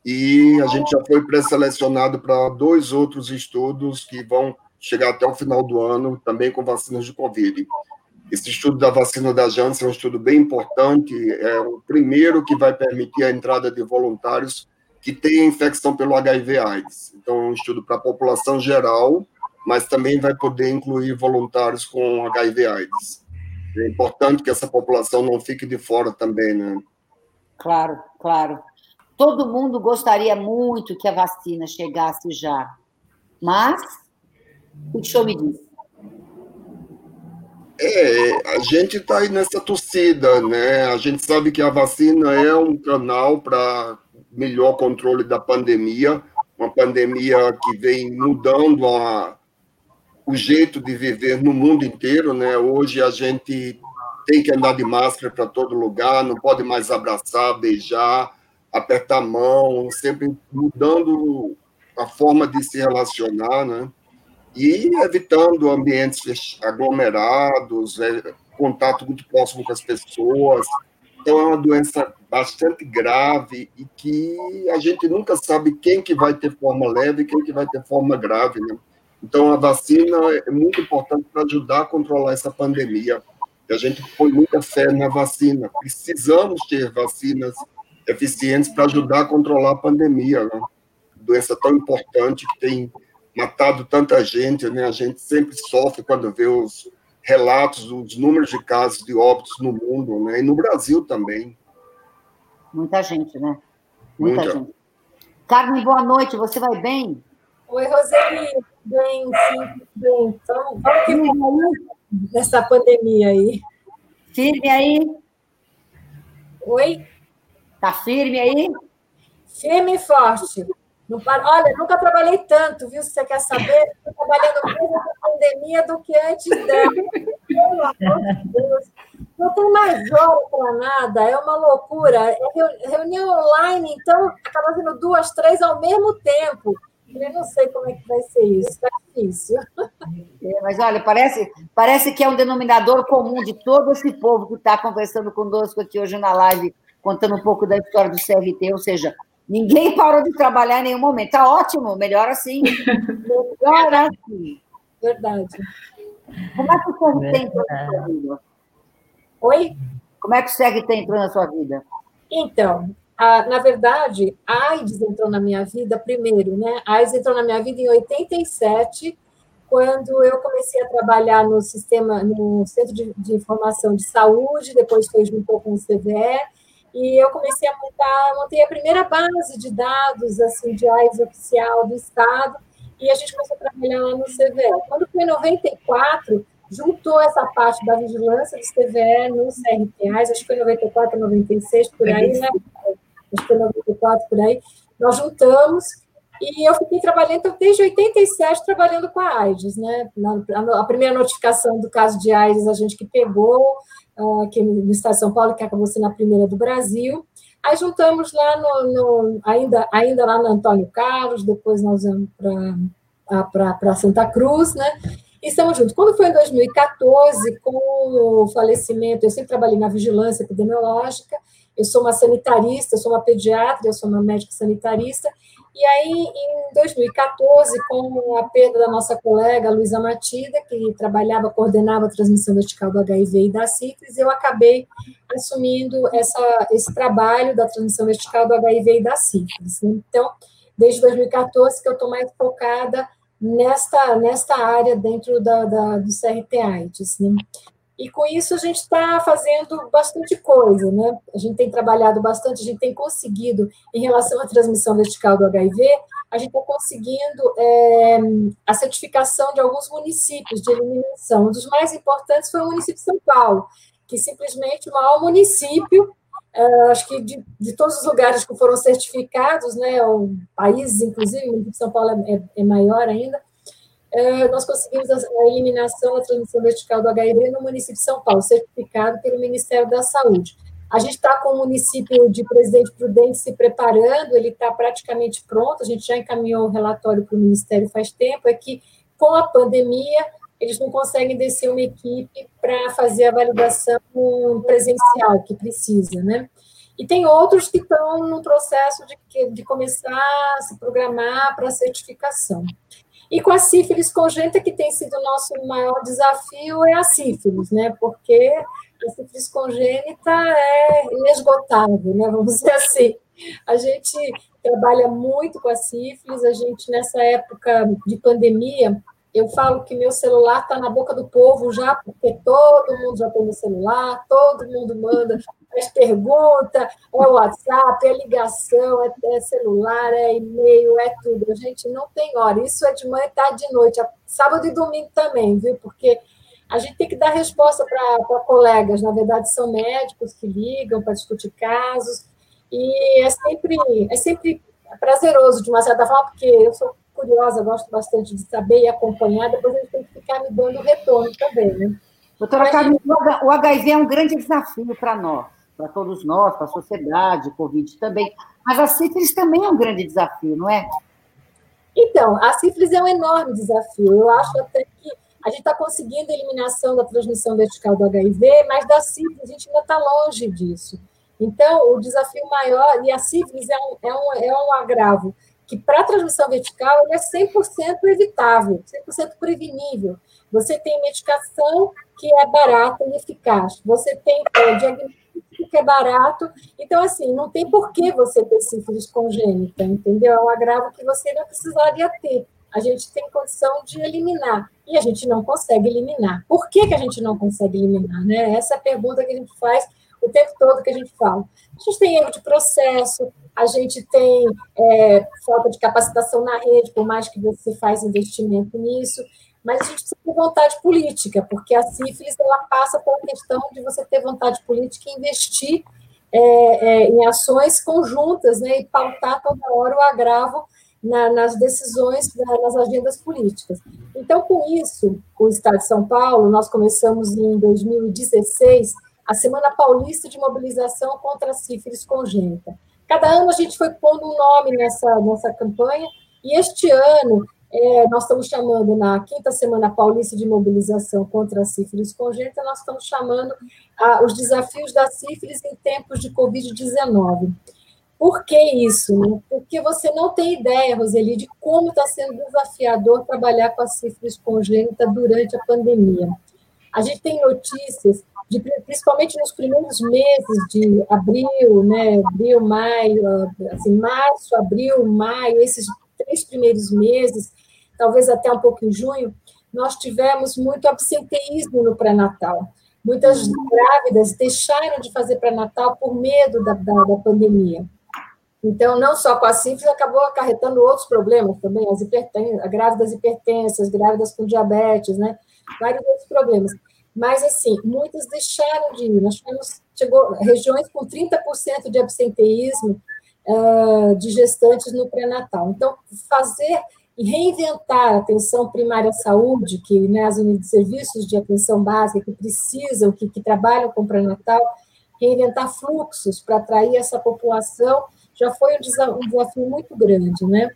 e a gente já foi pré-selecionado para dois outros estudos que vão chegar até o final do ano, também com vacinas de Covid. Esse estudo da vacina da Janssen é um estudo bem importante, é o primeiro que vai permitir a entrada de voluntários que têm infecção pelo HIV/AIDS. Então, é um estudo para a população geral, mas também vai poder incluir voluntários com HIV/AIDS. É importante que essa população não fique de fora também, né? Claro, claro. Todo mundo gostaria muito que a vacina chegasse já, mas o que o senhor me diz? É, a gente está aí nessa torcida, né? A gente sabe que a vacina é um canal para melhor controle da pandemia, uma pandemia que vem mudando a, o jeito de viver no mundo inteiro, né? Hoje a gente tem que andar de máscara para todo lugar, não pode mais abraçar, beijar, apertar a mão, sempre mudando a forma de se relacionar, né? E evitando ambientes aglomerados, é, contato muito próximo com as pessoas. Então é uma doença bastante grave e que a gente nunca sabe quem que vai ter forma leve e quem que vai ter forma grave, né? Então, a vacina é muito importante para ajudar a controlar essa pandemia. E a gente põe muita fé na vacina. Precisamos ter vacinas eficientes para ajudar a controlar a pandemia. Né? Doença tão importante que tem matado tanta gente, né? A gente sempre sofre quando vê os relatos dos números de casos de óbitos no mundo, né? E no Brasil também. Muita gente, né? Muita, Muita. gente. Carmen, boa noite. Você vai bem? Oi, Roseli. Bem, sim, bem. Então, vamos que vamos nessa pandemia aí. Firme aí? Oi? Tá firme aí? Firme e forte. Para... Olha, nunca trabalhei tanto, viu? Se você quer saber, estou trabalhando mais na pandemia do que antes dela. Pelo amor de Deus. Não tem mais hora para nada, é uma loucura. É reunião online, então, acaba fazendo duas, três ao mesmo tempo. Eu não sei como é que vai ser isso, está difícil. É, mas olha, parece, parece que é um denominador comum de todo esse povo que está conversando conosco aqui hoje na live, contando um pouco da história do CRT, ou seja, ninguém parou de trabalhar em nenhum momento. Está ótimo, melhor assim. Melhor assim. Verdade. Como é que o CRT entrou na sua vida? Oi? Como é que o CRT entrou na sua vida? Então, a, na verdade, a AIDS entrou na minha vida primeiro, né? A AIDS entrou na minha vida em 87, quando eu comecei a trabalhar no sistema, no Centro de, de Informação de Saúde, depois foi juntou com o CVE, e eu comecei a montar, montei a primeira base de dados assim de AIDS oficial do Estado, e a gente começou a trabalhar lá no CVE. Quando foi em 94, juntou essa parte da vigilância do CVE nos CRTAs, acho que foi 94, 96, por aí, né? Acho que foi 94, por aí. Nós juntamos e eu fiquei trabalhando desde 87 trabalhando com a AIDS, né? A primeira notificação do caso de AIDS a gente que pegou ah, aqui no estado de São Paulo, que acabou sendo a primeira do Brasil. Aí juntamos lá no, no ainda ainda lá no Antônio Carlos, depois nós vamos para Santa Cruz, né? E estamos juntos. Quando foi em 2014, com o falecimento, eu sempre trabalhei na vigilância epidemiológica, eu sou uma sanitarista, eu sou uma pediatra, eu sou uma médica sanitarista, e aí, em 2014, com a perda da nossa colega Luísa Matida, que trabalhava, coordenava a transmissão vertical do HIV e da sífilis, eu acabei assumindo essa, esse trabalho da transmissão vertical do HIV e da sífilis. Então, desde 2014 que eu estou mais focada nesta, nesta área dentro da, da do CRT AIDS. Né? E com isso a gente está fazendo bastante coisa, né? A gente tem trabalhado bastante, a gente tem conseguido, em relação à transmissão vertical do HIV, a gente está conseguindo é, a certificação de alguns municípios de eliminação. Um dos mais importantes foi o município de São Paulo, que simplesmente o maior município, é, acho que de, de, todos os lugares que foram certificados, né, países, inclusive, o município de São Paulo é, é, é maior ainda, nós conseguimos a eliminação da transmissão vertical do HIV no município de São Paulo, certificado pelo Ministério da Saúde. A gente está com o município de Presidente Prudente se preparando, ele está praticamente pronto, a gente já encaminhou o relatório para o Ministério faz tempo, é que com a pandemia eles não conseguem descer uma equipe para fazer a validação presencial que precisa, né? E tem outros que estão no processo de, de começar a se programar para certificação. E com a sífilis congênita, que tem sido o nosso maior desafio, é a sífilis, né? Porque a sífilis congênita é inesgotável, né? Vamos dizer assim. A gente trabalha muito com a sífilis, a gente, nessa época de pandemia, eu falo que meu celular está na boca do povo já, porque todo mundo já tem no celular, todo mundo manda as perguntas, é WhatsApp, é ligação, é, é celular, é e-mail, é tudo. A gente não tem hora. Isso é de manhã, tarde de noite, sábado e domingo também, viu? Porque a gente tem que dar resposta para colegas, na verdade, são médicos que ligam para discutir casos, e é sempre, é sempre prazeroso, de uma certa forma, porque eu sou curiosa, gosto bastante de saber e acompanhar, depois a gente tem que ficar me dando retorno também, né? Doutora Carmen, o HIV é um grande desafio para nós, para todos nós, para a sociedade, o Covid também, mas a sífilis também é um grande desafio, não é? Então, a sífilis é um enorme desafio. Eu acho até que a gente está conseguindo a eliminação da transmissão vertical do HIV, mas da sífilis a gente ainda está longe disso. Então, o desafio maior, e a sífilis é um, é um, é um agravo que para a transmissão vertical ele é 100% evitável, 100% prevenível. Você tem medicação que é barata e eficaz, você tem é, diagnóstico que é barato, então, assim, não tem por que você ter sífilis congênita, entendeu? É um agravo que você não precisaria ter. A gente tem condição de eliminar, e a gente não consegue eliminar. Por que, que a gente não consegue eliminar? Né? Essa é a pergunta que a gente faz o tempo todo que a gente fala. A gente tem erro de processo, a gente tem é, falta de capacitação na rede, por mais que você faz investimento nisso, mas a gente precisa ter vontade política, porque a sífilis ela passa pela questão de você ter vontade política e investir é, é, em ações conjuntas, né, e pautar toda hora o agravo na, nas decisões, na, nas agendas políticas. Então, com isso, o Estado de São Paulo, nós começamos em 2016 a Semana Paulista de Mobilização contra a Sífilis Congênita. Cada ano a gente foi pondo um nome nessa, nessa campanha, E este ano, é, nós estamos chamando, na quinta semana paulista de mobilização contra a sífilis congênita, nós estamos chamando ah, os desafios da sífilis em tempos de Covid-19. Por que isso? Né? Porque você não tem ideia, Roseli, de como está sendo desafiador trabalhar com a sífilis congênita durante a pandemia. A gente tem notícias, de, principalmente nos primeiros meses de abril, né, abril, maio, assim, março, abril, maio, esses três primeiros meses, talvez até um pouco em junho, nós tivemos muito absenteísmo no pré-natal. Muitas grávidas deixaram de fazer pré-natal por medo da, da, da pandemia. Então, não só com a sífilis, acabou acarretando outros problemas também, as grávidas hipertensas, grávidas com diabetes, né? Vários outros problemas. Mas, assim, muitas deixaram de ir. Nós tivemos, chegou regiões com 30% de absenteísmo uh, de gestantes no pré-natal. Então, fazer e reinventar a atenção primária à saúde, que né, as unidades de serviços de atenção básica que precisam, que, que trabalham com pré-natal, reinventar fluxos para atrair essa população já foi um desafio, muito grande, né?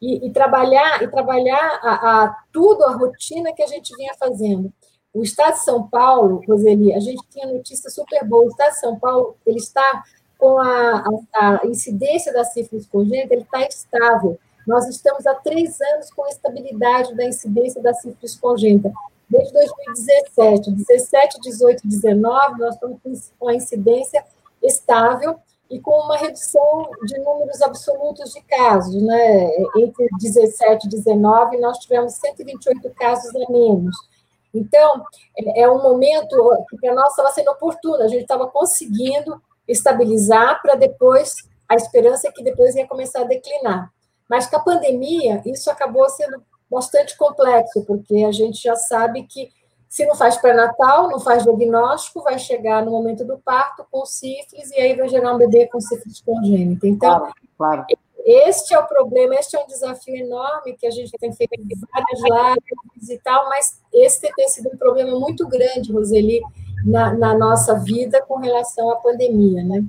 E, e trabalhar e trabalhar a, a, tudo a rotina que a gente vinha fazendo. O Estado de São Paulo, Roseli, a gente tinha notícia super boa. O Estado de São Paulo ele está com a, a, a incidência da sífilis congênita, ele está estável. Nós estamos há três anos com estabilidade da incidência da sífilis congênita. Desde 2017, 17, 18, 19, nós estamos com a incidência estável e com uma redução de números absolutos de casos, né? Entre 17 e 19, nós tivemos 128 casos a menos. Então, é, é um momento que para nós estava sendo oportuno, a gente estava conseguindo estabilizar para depois, a esperança é que depois ia começar a declinar. Mas com a pandemia, isso acabou sendo bastante complexo, porque a gente já sabe que se não faz pré-natal, não faz diagnóstico, vai chegar no momento do parto com sífilis e aí vai gerar um bebê com sífilis congênita. Então, claro, claro. Este é o problema, este é um desafio enorme que a gente tem feito várias lives e tal, mas esse tem sido um problema muito grande, Roseli, na, na nossa vida com relação à pandemia, né?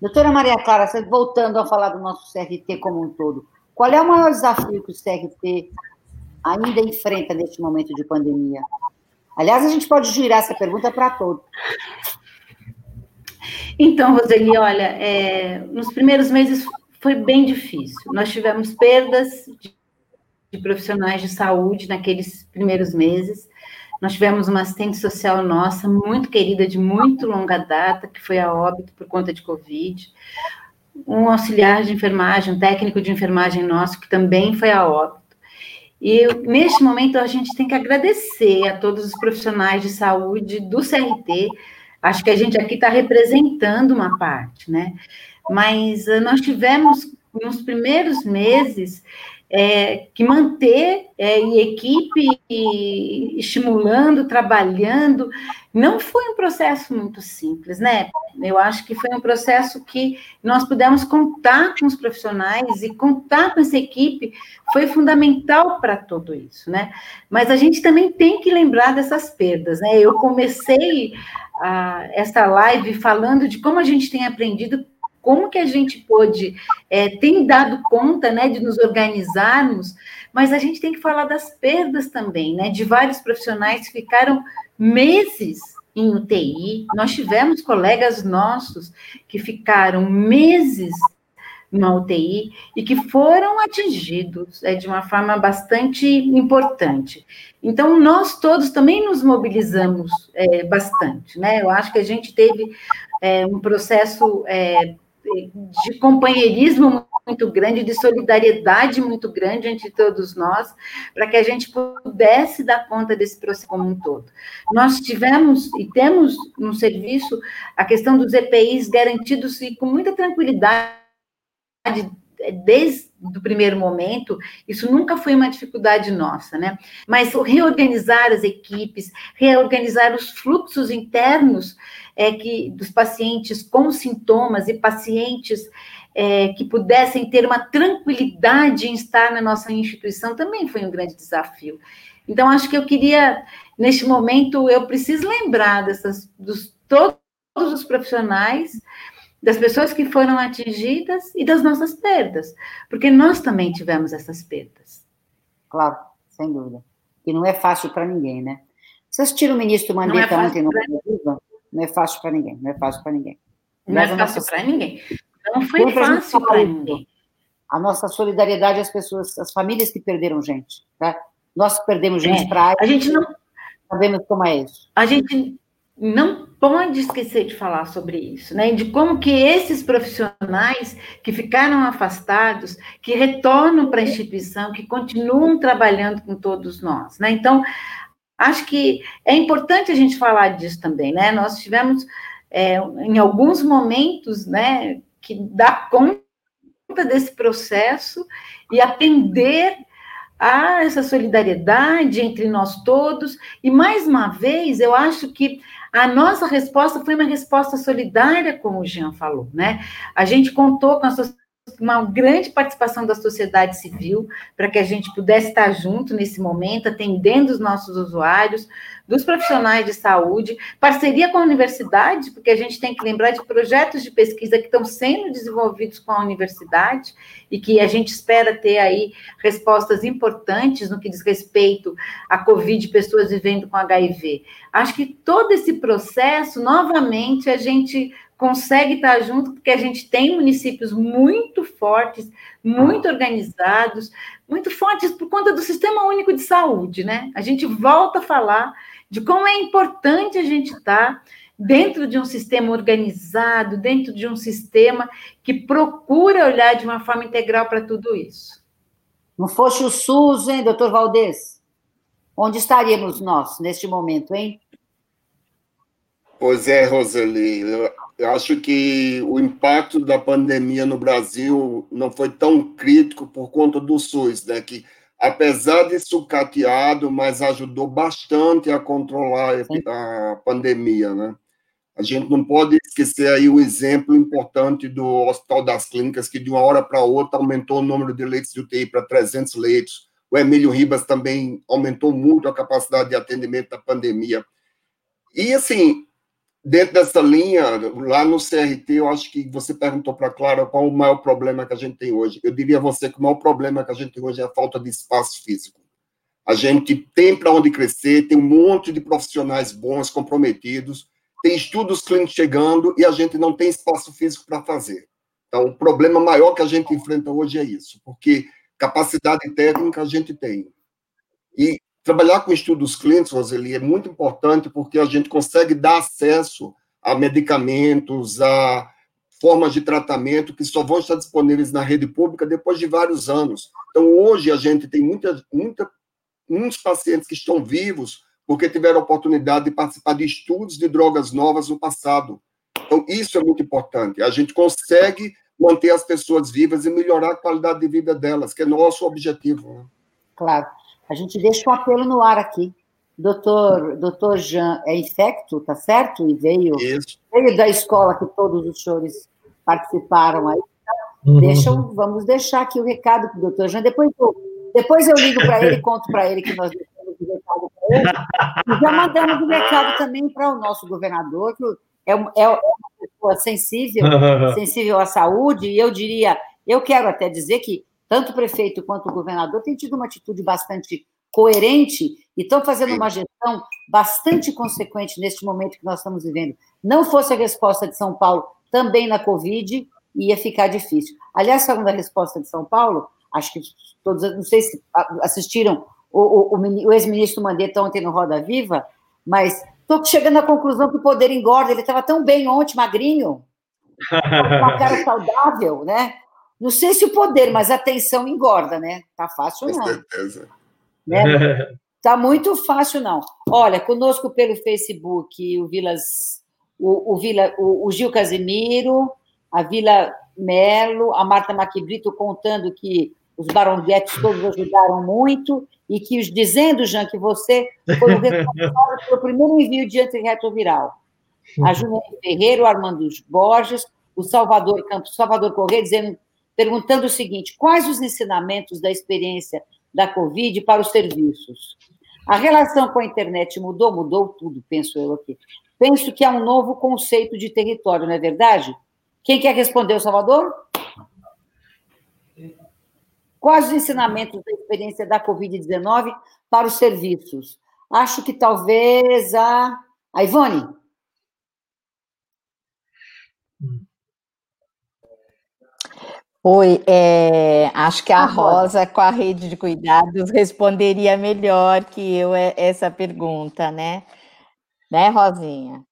Doutora Maria Clara, voltando a falar do nosso CRT como um todo, qual é o maior desafio que o CRT ainda enfrenta neste momento de pandemia? Aliás, a gente pode girar essa pergunta para todos. Então, Roseli, olha, é, nos primeiros meses foi bem difícil. Nós tivemos perdas de, de, profissionais de saúde naqueles primeiros meses. Nós tivemos uma assistente social nossa, muito querida, de muito longa data, que foi a óbito por conta de Covid. Um auxiliar de enfermagem, um técnico de enfermagem nosso, que também foi a óbito. E neste momento a gente tem que agradecer a todos os profissionais de saúde do CRT. Acho que a gente aqui está representando uma parte, né? Mas uh, nós tivemos nos primeiros meses é, que manter é, e equipe e estimulando, trabalhando, não foi um processo muito simples, né? Eu acho que foi um processo que nós pudemos contar com os profissionais e contar com essa equipe foi fundamental para tudo isso, né? Mas a gente também tem que lembrar dessas perdas, né? Eu comecei a, essa live falando de como a gente tem aprendido como que a gente pôde, é, tem dado conta, né, de nos organizarmos, mas a gente tem que falar das perdas também, né, de vários profissionais que ficaram meses em UTI. Nós tivemos colegas nossos que ficaram meses na UTI e que foram atingidos é, de uma forma bastante importante. Então, nós todos também nos mobilizamos é, bastante, né? Eu acho que a gente teve é, um processo é, de companheirismo muito grande, de solidariedade muito grande entre todos nós, para que a gente pudesse dar conta desse processo como um todo. Nós tivemos e temos no serviço a questão dos EPIs garantidos e com muita tranquilidade desde o primeiro momento, isso nunca foi uma dificuldade nossa, né? Mas reorganizar as equipes, reorganizar os fluxos internos é, que, dos pacientes com sintomas e pacientes é, que pudessem ter uma tranquilidade em estar na nossa instituição também foi um grande desafio. Então, acho que eu queria, neste momento, eu preciso lembrar dessas, dos todos os profissionais das pessoas que foram atingidas e das nossas perdas, porque nós também tivemos essas perdas. Claro, sem dúvida. E não é fácil para ninguém, né? Vocês assistiram o ministro Mandetta é ontem no Brasil? Não é fácil para ninguém, não é fácil para ninguém. Não é fácil para ninguém. Não foi fácil para ninguém. A nossa solidariedade às pessoas, às famílias que perderam gente. Tá? Nós perdemos gente é, para a gente não sabemos como é isso. A gente não pode esquecer de falar sobre isso, né? De como que esses profissionais que ficaram afastados, que retornam para a instituição, que continuam trabalhando com todos nós, né? Então, acho que é importante a gente falar disso também, né? Nós tivemos é, em alguns momentos, né, que dar conta desse processo e atender a essa solidariedade entre nós todos. E mais uma vez, eu acho que a nossa resposta foi uma resposta solidária, como o Jean falou, né? A gente contou com a uma grande participação da sociedade civil para que a gente pudesse estar junto nesse momento, atendendo os nossos usuários, dos profissionais de saúde, parceria com a universidade, porque a gente tem que lembrar de projetos de pesquisa que estão sendo desenvolvidos com a universidade e que a gente espera ter aí respostas importantes no que diz respeito à Covid, pessoas vivendo com HIV. Acho que todo esse processo, novamente, a gente consegue estar junto, porque a gente tem municípios muito fortes, muito organizados, muito fortes por conta do Sistema Único de Saúde, né? A gente volta a falar de como é importante a gente estar dentro de um sistema organizado, dentro de um sistema que procura olhar de uma forma integral para tudo isso. Não fosse o SUS, hein, doutor Valdez? Onde estaríamos nós neste momento, hein? Pois é, Roseli. Eu acho que o impacto da pandemia no Brasil não foi tão crítico por conta do SUS, né? Que apesar de sucateado, mas ajudou bastante a controlar a pandemia, né? A gente não pode esquecer aí o exemplo importante do Hospital das Clínicas, que de uma hora para outra aumentou o número de leitos de UTI para 300 leitos. O Emílio Ribas também aumentou muito a capacidade de atendimento da pandemia. E, assim, dentro dessa linha, lá no CRT, eu acho que você perguntou para a Clara qual o maior problema que a gente tem hoje. Eu diria a você que o maior problema que a gente tem hoje é a falta de espaço físico. A gente tem para onde crescer, tem um monte de profissionais bons, comprometidos, tem estudos clínicos chegando e a gente não tem espaço físico para fazer. Então, o problema maior que a gente enfrenta hoje é isso, porque capacidade técnica a gente tem. E Trabalhar com estudos clínicos, Roseli, é muito importante porque a gente consegue dar acesso a medicamentos, a formas de tratamento que só vão estar disponíveis na rede pública depois de vários anos. Então, hoje, a gente tem muita, muita, muitos pacientes que estão vivos porque tiveram a oportunidade de participar de estudos de drogas novas no passado. Então, isso é muito importante. A gente consegue manter as pessoas vivas e melhorar a qualidade de vida delas, que é nosso objetivo. Né? Claro. A gente deixa um apelo no ar aqui. Doutor, doutor Jean é infecto, tá certo? E veio, veio da escola que todos os senhores participaram aí. Uhum. Deixam, vamos deixar aqui o recado para o doutor Jean. Depois eu, depois eu ligo para ele e conto para ele que nós deixamos o recado para ele. E já mandamos o recado também para o nosso governador, que é, é uma pessoa sensível, sensível à saúde, e eu diria, eu quero até dizer que tanto o prefeito quanto o governador têm tido uma atitude bastante coerente e estão fazendo uma gestão bastante consequente neste momento que nós estamos vivendo. Não fosse a resposta de São Paulo também na Covid, ia ficar difícil. Aliás, falando da resposta de São Paulo, acho que todos, não sei se assistiram o, o, o ex-ministro Mandetta ontem no Roda Viva, mas estou chegando à conclusão que o poder engorda. Ele estava tão bem ontem, magrinho, com uma cara saudável, né? Não sei se o poder, mas a atenção engorda, né? Tá fácil não. Com certeza. Né? Tá muito fácil não. Olha, conosco pelo Facebook o Vilas, o, o, Vila, o, o Gil Casimiro, a Vila Melo, a Marta Maquibrito contando que os baronguetes todos ajudaram muito e que dizendo, Jean, que você foi o responsável pelo primeiro envio de antirretroviral. A Júlia Ferreira, o Armando Borges, o Salvador Campos, Salvador Correia, dizendo perguntando o seguinte: quais os ensinamentos da experiência da Covid para os serviços? A relação com a internet mudou? Mudou tudo, penso eu aqui. Penso que há um novo conceito de território, não é verdade? Quem quer responder, Salvador? Quais os ensinamentos da experiência da Covid-19 para os serviços? Acho que talvez a, a Ivone. Oi, é, acho que a, a Rosa, com a rede de cuidados, responderia melhor que eu essa pergunta, né? Né, Rosinha?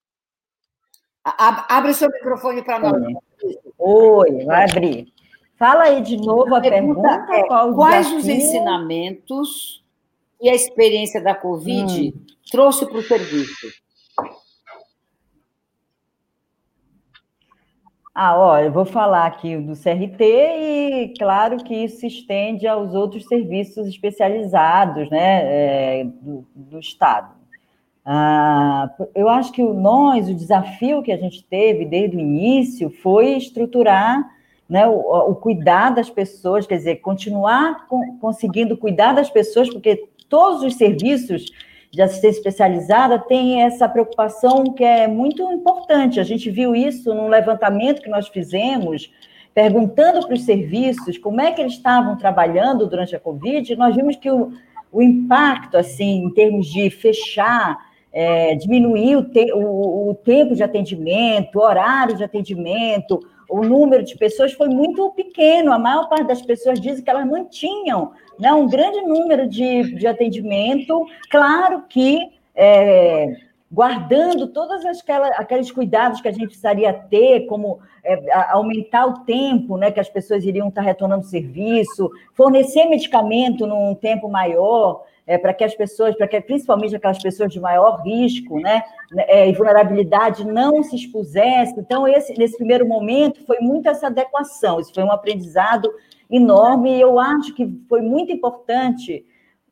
Abre o seu microfone para nós. Oi, vai abrir. Fala aí de novo a, a pergunta. pergunta é, quais os ensinamentos e a experiência da Covid hum. trouxe para o serviço? Ah, olha, eu vou falar aqui do CRT e, claro, que isso se estende aos outros serviços especializados né, é, do, do, Estado. Ah, eu acho que nós, o desafio que a gente teve desde o início foi estruturar né, o, o cuidar das pessoas, quer dizer, continuar com, conseguindo cuidar das pessoas, porque todos os serviços de assistência especializada tem essa preocupação que é muito importante. A gente viu isso num levantamento que nós fizemos, perguntando para os serviços como é que eles estavam trabalhando durante a Covid, nós vimos que o, o impacto, assim, em termos de fechar, é, diminuir o, te, o, o tempo de atendimento, horário de atendimento, o número de pessoas foi muito pequeno. A maior parte das pessoas dizem que elas mantinham né, um grande número de, de atendimento. Claro que é, guardando todos aqueles cuidados que a gente precisaria ter, como é, aumentar o tempo né, que as pessoas iriam estar retornando serviço, fornecer medicamento num tempo maior é, para que as pessoas, para que principalmente aquelas pessoas de maior risco né, é, e vulnerabilidade não se expusessem. Então, esse, nesse primeiro momento, foi muito essa adequação, isso foi um aprendizado enorme, e eu acho que foi muito importante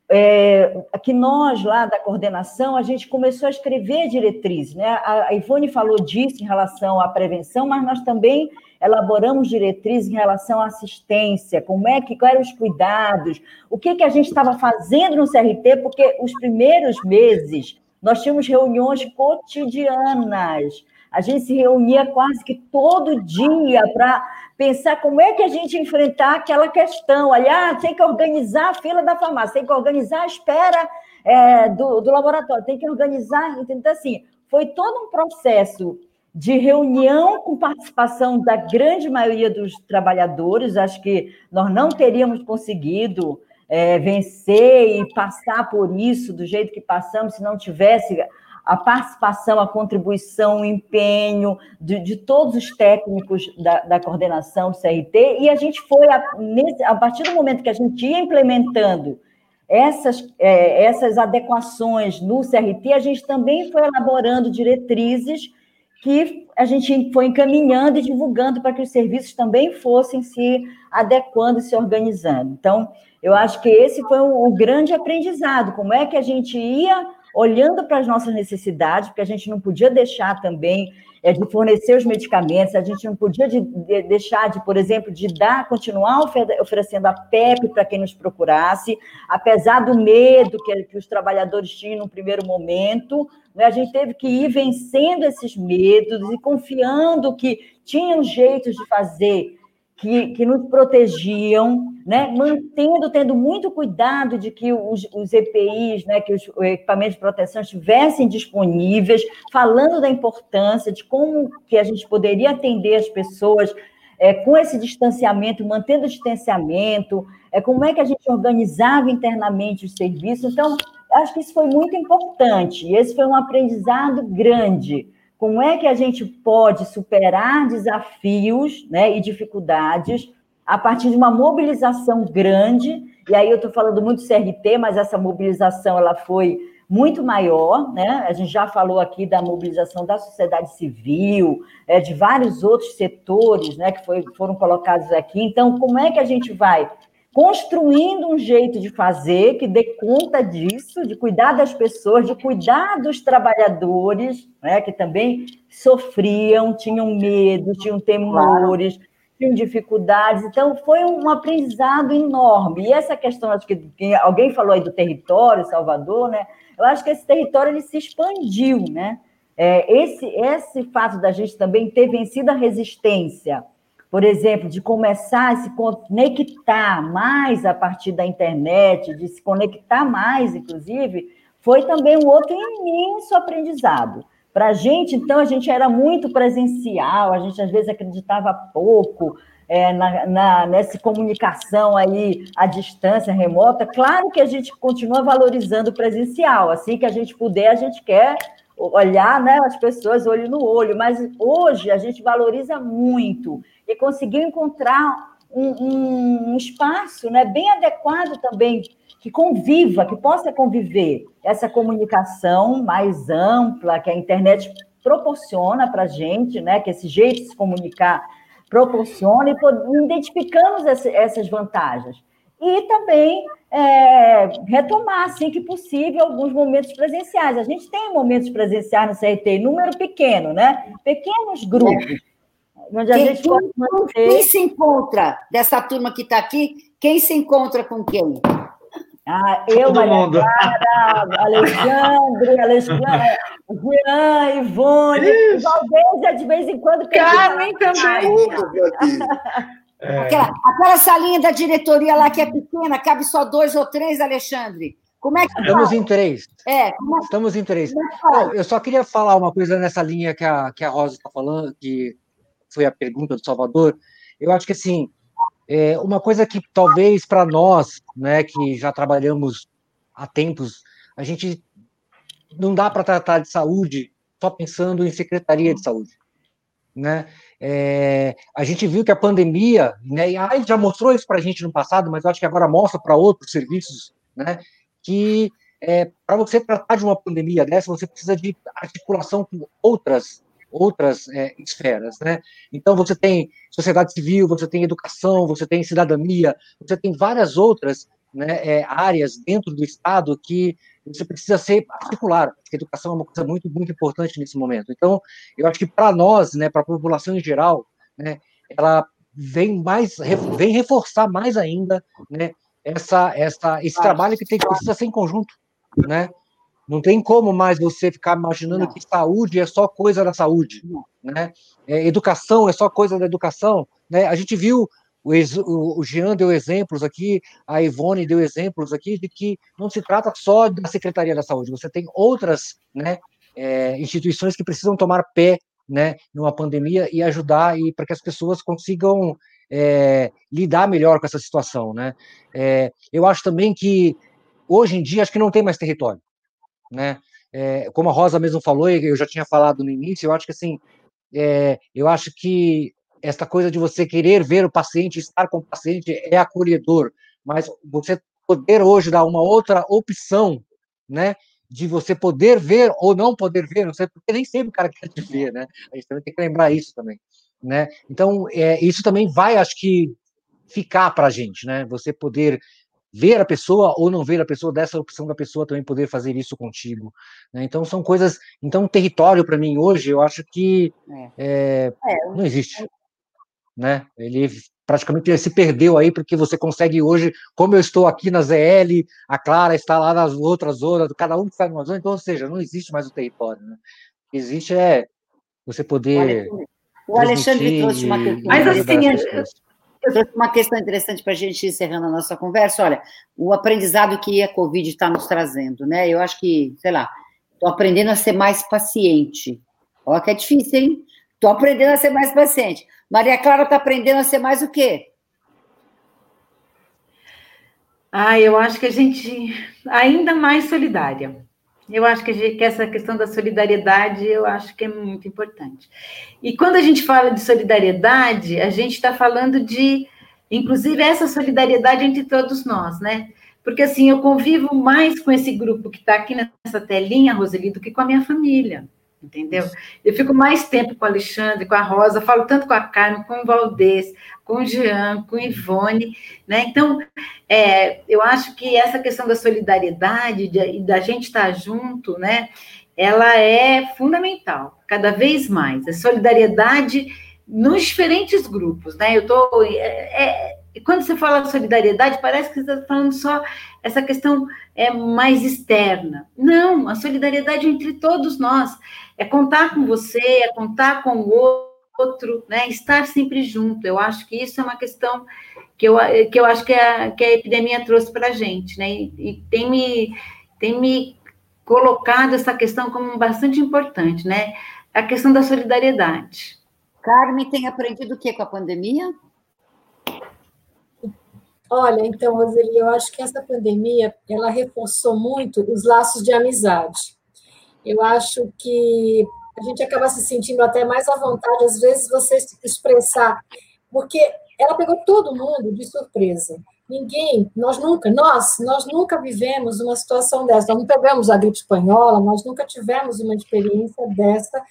é, que nós, lá da coordenação, a gente começou a escrever diretrizes. Né? A, a Ivone falou disso em relação à prevenção, mas nós também elaboramos diretrizes em relação à assistência, como é que, quais eram os cuidados, o que, que a gente estava fazendo no CRT, porque os primeiros meses nós tínhamos reuniões cotidianas, a gente se reunia quase que todo dia para pensar como é que a gente enfrentar aquela questão. Aliás, tem que organizar a fila da farmácia, tem que organizar a espera é, do, do laboratório, tem que organizar. Então, assim, foi todo um processo de reunião com participação da grande maioria dos trabalhadores. Acho que nós não teríamos conseguido é, vencer e passar por isso do jeito que passamos se não tivesse a participação, a contribuição, o empenho de, de todos os técnicos da, da, coordenação do CRT, e a gente foi, a, nesse, a partir do momento que a gente ia implementando essas, é, essas adequações no CRT, a gente também foi elaborando diretrizes que a gente foi encaminhando e divulgando para que os serviços também fossem se adequando e se organizando. Então, eu acho que esse foi o, o grande aprendizado, como é que a gente ia olhando para as nossas necessidades, porque a gente não podia deixar também é, de fornecer os medicamentos, a gente não podia de, de, deixar de, por exemplo, de dar, continuar oferecendo a PEP para quem nos procurasse, apesar do medo que, que os trabalhadores tinham no primeiro momento, né, a gente teve que ir vencendo esses medos e confiando que tinham jeitos de fazer que, que nos protegiam, né? mantendo, tendo muito cuidado de que os, os EPIs, né, que os equipamentos de proteção estivessem disponíveis, falando da importância de como que a gente poderia atender as pessoas é, com esse distanciamento, mantendo o distanciamento, é, como é que a gente organizava internamente os serviços. Então, acho que isso foi muito importante, esse foi um aprendizado grande como é que a gente pode superar desafios né, e dificuldades a partir de uma mobilização grande, e aí eu estou falando muito do CRT, mas essa mobilização ela foi muito maior, né? A gente já falou aqui da mobilização da sociedade civil, é, de vários outros setores, né, que foi, foram colocados aqui. Então, como é que a gente vai construindo um jeito de fazer que dê conta disso, de cuidar das pessoas, de cuidar dos trabalhadores, né, que também sofriam, tinham medo, tinham temores, tinham dificuldades. Então, foi um aprendizado enorme. E essa questão, acho que alguém falou aí do território, Salvador, né? Eu acho que esse território ele se expandiu, né? é, esse, esse fato da gente também ter vencido a resistência, por exemplo, de começar a se conectar mais a partir da internet, de se conectar mais, inclusive, foi também um outro imenso aprendizado. Para a gente, então, a gente era muito presencial, a gente às vezes acreditava pouco é, na, na, nessa comunicação aí à distância, remota. Claro que a gente continua valorizando o presencial, assim que a gente puder, a gente quer olhar né, as pessoas olho no olho, mas hoje a gente valoriza muito e conseguiu encontrar um, um, um espaço né, bem adequado também que conviva, que possa conviver essa comunicação mais ampla que a internet proporciona para a gente, né? Que esse jeito de se comunicar proporciona e identificamos essas vantagens. E também é, retomar, assim que possível, alguns momentos presenciais. A gente tem momentos presenciais no CRT, número pequeno, né? Pequenos grupos. Onde a quem, gente pode manter... quem se encontra dessa turma que está aqui? Quem se encontra com quem? Ah, eu, Todo Maria mundo. Clara, Alexandre, Alexandre, Jean, Ivone, Valdésia, de vez em quando. Carmen também. É. Aquela, aquela salinha da diretoria lá que é pequena, cabe só dois ou três, Alexandre. Como é que Estamos em três. É, é, Estamos em três. Não, eu só queria falar uma coisa nessa linha que a, que a Rosa está falando, que foi a pergunta do Salvador. Eu acho que, assim, é, uma coisa que talvez para nós, né, que já trabalhamos há tempos, a gente não dá para tratar de saúde só pensando em secretaria de saúde, né? É, a gente viu que a pandemia, né, e a AIDS já mostrou isso para a gente no passado, mas eu acho que agora mostra para outros serviços, né, que é, para você tratar de uma pandemia dessa, você precisa de articulação com outras outras é, esferas, né? Então você tem sociedade civil, você tem educação, você tem cidadania, você tem várias outras né, é, áreas dentro do Estado que você precisa ser particular. A educação é uma coisa muito muito importante nesse momento. Então eu acho que para nós, né, para a população em geral, né, ela vem mais vem reforçar mais ainda, né, essa essa esse trabalho que tem precisa ser em conjunto, né? Não tem como mais você ficar imaginando que saúde é só coisa da saúde, né? É, educação é só coisa da educação, né? A gente viu o, o Jean deu exemplos aqui, a Ivone deu exemplos aqui de que não se trata só da Secretaria da Saúde, você tem outras, né, é, instituições que precisam tomar pé, né, numa pandemia e ajudar e para que as pessoas consigam é, lidar melhor com essa situação, né? É, eu acho também que hoje em dia acho que não tem mais território né? É, como a Rosa mesmo falou, e eu já tinha falado no início, eu acho que assim, é, eu acho que essa coisa de você querer ver o paciente, estar com o paciente é acolhedor, mas você poder hoje dar uma outra opção, né? De você poder ver ou não poder ver, não sei, porque nem sempre o cara quer te ver, né? A gente também tem que lembrar isso também, né? Então, é, isso também vai, acho que, ficar para a gente, né? Você poder ver a pessoa ou não ver a pessoa, dessa opção da pessoa também poder fazer isso contigo. Né? Então são coisas. Então, território para mim hoje, eu acho que é. É, é não existe. Né? Ele praticamente se perdeu aí, porque você consegue hoje, como eu estou aqui na ZL, a Clara está lá nas outras zonas, cada um está numa zona, então, ou seja, não existe mais o território. Né? O que existe é você poder. O Alexandre trouxe uma questão. Mas assim, uma questão interessante para a gente ir encerrando a nossa conversa. Olha, o aprendizado que a Covid está nos trazendo, né? Eu acho que, sei lá, estou aprendendo a ser mais paciente. Olha que é difícil, hein? Estou aprendendo a ser mais paciente. Maria Clara está aprendendo a ser mais o quê? Ah, eu acho que a gente ainda mais solidária. Eu acho que, essa questão da solidariedade, eu acho que é muito importante. E quando a gente fala de solidariedade, a gente está falando de, inclusive, essa solidariedade entre todos nós, né? Porque, assim, eu convivo mais com esse grupo que está aqui nessa telinha, Roseli, do que com a minha família entendeu? Eu fico mais tempo com o Alexandre, com a Rosa, falo tanto com a Carmen, com o Valdez, com o Jean, com o Ivone, né? Então, é, eu acho que essa questão da solidariedade, de, da gente estar junto, né? Ela é fundamental, cada vez mais. A solidariedade nos diferentes grupos, né? Eu tô... É, é, quando você fala solidariedade, parece que você está falando só essa questão é mais externa. Não, a solidariedade é entre todos nós. É contar com você, é contar com o outro, né? Estar sempre junto. Eu acho que isso é uma questão que eu, que eu acho que a, que a epidemia trouxe para a gente, né? E, e, tem me, tem me colocado essa questão como bastante importante, né? A questão da solidariedade. Carmen tem aprendido o que com a pandemia? Olha, então, Roseli, eu acho que essa pandemia, ela reforçou muito os laços de amizade. Eu acho que a gente acaba se sentindo até mais à vontade, às vezes, você expressar, porque ela pegou todo mundo de surpresa. Ninguém, nós nunca, nós, nós nunca vivemos uma situação dessa. Nós não pegamos a gripe espanhola, nós nunca tivemos uma experiência dessa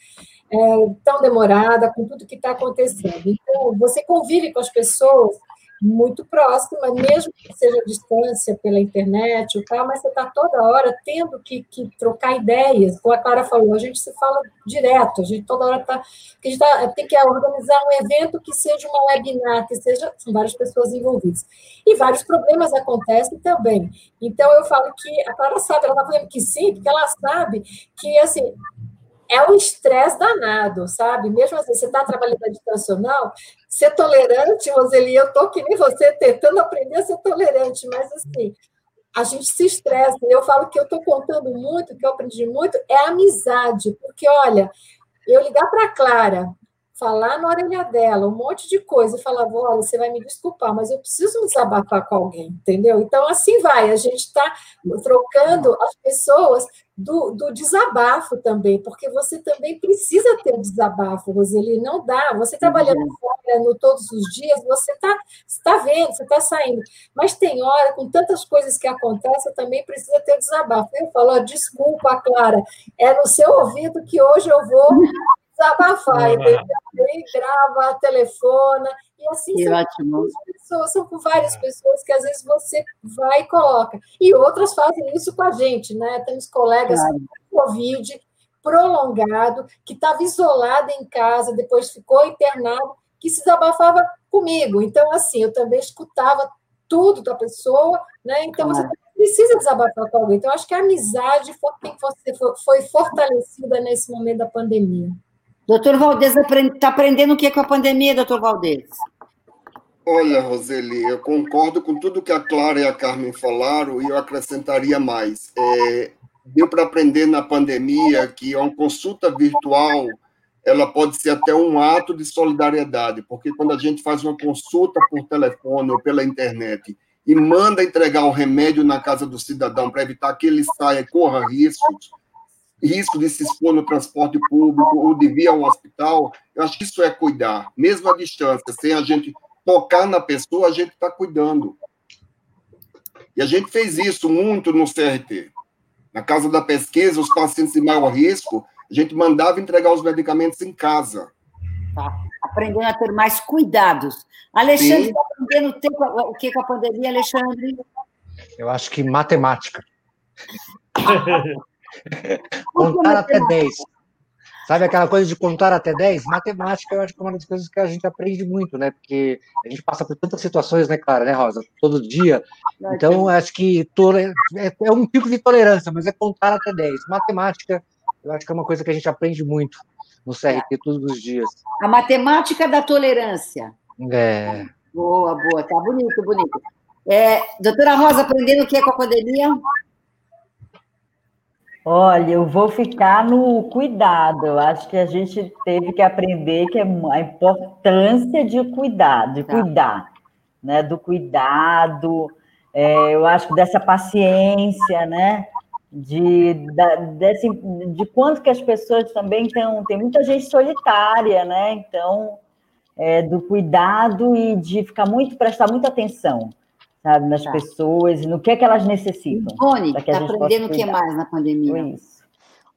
é, tão demorada, com tudo que está acontecendo. Então, você convive com as pessoas muito próxima, mesmo que seja distância pela internet ou tal, mas você está toda hora tendo que, que, trocar ideias. Como a Clara falou, a gente se fala direto, a gente toda hora está. A gente tá, tem que organizar um evento que seja uma webinar, que seja. São várias pessoas envolvidas. E vários problemas acontecem também. Então, eu falo que a Clara sabe, ela está falando que sim, porque ela sabe que, assim, é um estresse danado, sabe? Mesmo assim, você está trabalhando educacional, ser tolerante, Roseli, eu estou que nem você, tentando aprender a ser tolerante, mas assim, a gente se estressa. Eu falo que eu estou contando muito, que eu aprendi muito, é amizade, porque, olha, eu ligar para a Clara, falar na orelha dela um monte de coisa e falar, olha, você vai me desculpar, mas eu preciso me desabafar com alguém, entendeu? Então, assim vai, a gente está trocando as pessoas do, do, desabafo também, porque você também precisa ter desabafo, Roseli, não dá, você trabalhando uhum. fora no todos os dias, você está tá vendo, você está saindo, mas tem hora, com tantas coisas que acontecem, também precisa ter desabafo. Eu falo, desculpa, Clara, é no seu ouvido que hoje eu vou desabafar, é. entendeu? E grava, telefona, e assim que são ótimo. pessoas, são com várias pessoas que às vezes você vai e coloca. E outras fazem isso com a gente, né? Temos colegas claro. com Covid prolongado, que estava isolado em casa, depois ficou internado, que se desabafava comigo. Então, assim, eu também escutava tudo da pessoa, né? Então, claro. você precisa desabafar com alguém. Então, acho que a amizade foi, foi fortalecida nesse momento da pandemia. Doutor Valdez está aprendendo o que com a pandemia, doutor Valdez? Olha, Roseli, eu concordo com tudo que a Clara e a Carmen falaram e eu acrescentaria mais. É, deu para aprender na pandemia que uma consulta virtual ela pode ser até um ato de solidariedade, porque quando a gente faz uma consulta por telefone ou pela internet e manda entregar o remédio na casa do cidadão para evitar que ele saia e corra riscos, risco de se expor no transporte público ou de vir ao hospital, eu acho que isso é cuidar, mesmo à distância, sem a gente tocar na pessoa, a gente está cuidando. E a gente fez isso muito no CRT. Na casa da pesquisa, os pacientes de maior risco, a gente mandava entregar os medicamentos em casa. Tá. Aprendendo a ter mais cuidados. Alexandre, está aprendendo o que com a pandemia, Alexandre? Eu acho que matemática. contar até 10. Sabe aquela coisa de contar até 10? Matemática, eu acho que é uma das coisas que a gente aprende muito, né? Porque a gente passa por tantas situações, né, Clara, né, Rosa? Todo dia. Então, acho que é, é um pico de tolerância, mas é contar até 10. Matemática, eu acho que é uma coisa que a gente aprende muito no CRT todos os dias. A matemática da tolerância. É. Boa, boa. Tá bonito, bonito. É, doutora Rosa, aprendendo o que é com a pandemia? Olha, eu vou ficar no cuidado. Eu acho que a gente teve que aprender que é a importância de cuidar, de tá. cuidar, né? Do cuidado. É, eu acho que dessa paciência, né? De, da, desse, de quanto que as pessoas também estão. Tem muita gente solitária, né? Então, é, do cuidado e de ficar muito, prestar muita atenção sabe, nas tá. pessoas e no que é que elas necessitam. Rony, está aprendendo o que mais na pandemia? Isso.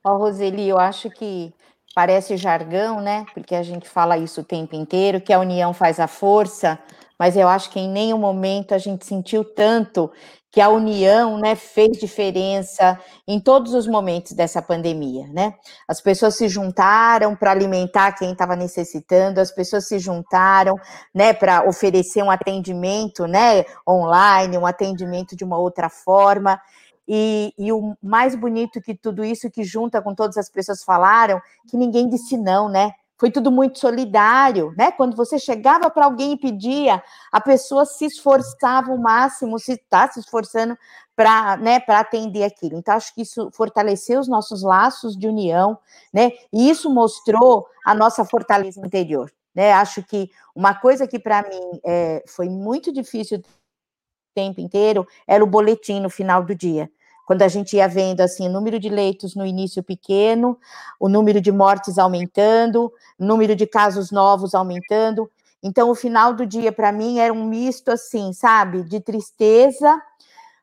Ó, Roseli, eu acho que parece jargão, né? Porque a gente fala isso o tempo inteiro, que a união faz a força, mas eu acho que em nenhum momento a gente sentiu tanto que a união, né, fez diferença em todos os momentos dessa pandemia, né? As pessoas se juntaram para alimentar quem estava necessitando, as pessoas se juntaram, né, para oferecer um atendimento, né, online, um atendimento de uma outra forma. E, e, o mais bonito que tudo isso que junta com todas as pessoas falaram, que ninguém disse não, né? Foi tudo muito solidário, né? Quando você chegava para alguém e pedia, a pessoa se esforçava o máximo, se está se esforçando para né, atender aquilo. Então, acho que isso fortaleceu os nossos laços de união, né? E isso mostrou a nossa fortaleza interior. Né? Acho que uma coisa que para mim é, foi muito difícil o tempo inteiro era o boletim no final do dia quando a gente ia vendo assim o número de leitos no início pequeno, o número de mortes aumentando, o número de casos novos aumentando. Então, o final do dia, para mim, era um misto, assim, sabe, de tristeza,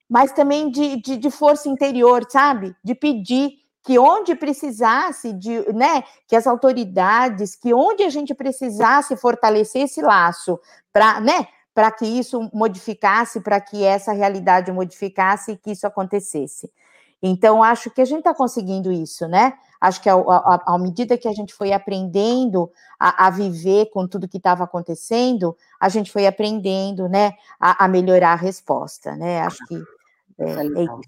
mas também de, de, de força interior, sabe? De pedir que onde precisasse, de, né, que as autoridades, que onde a gente precisasse fortalecer esse laço para, né, para que isso modificasse, para que essa realidade modificasse e que isso acontecesse. Então, acho que a gente está conseguindo isso, né? Acho que à medida que a gente foi aprendendo a, a viver com tudo que estava acontecendo, a gente foi aprendendo, né, a, a, melhorar a resposta, né? Acho que é, é isso.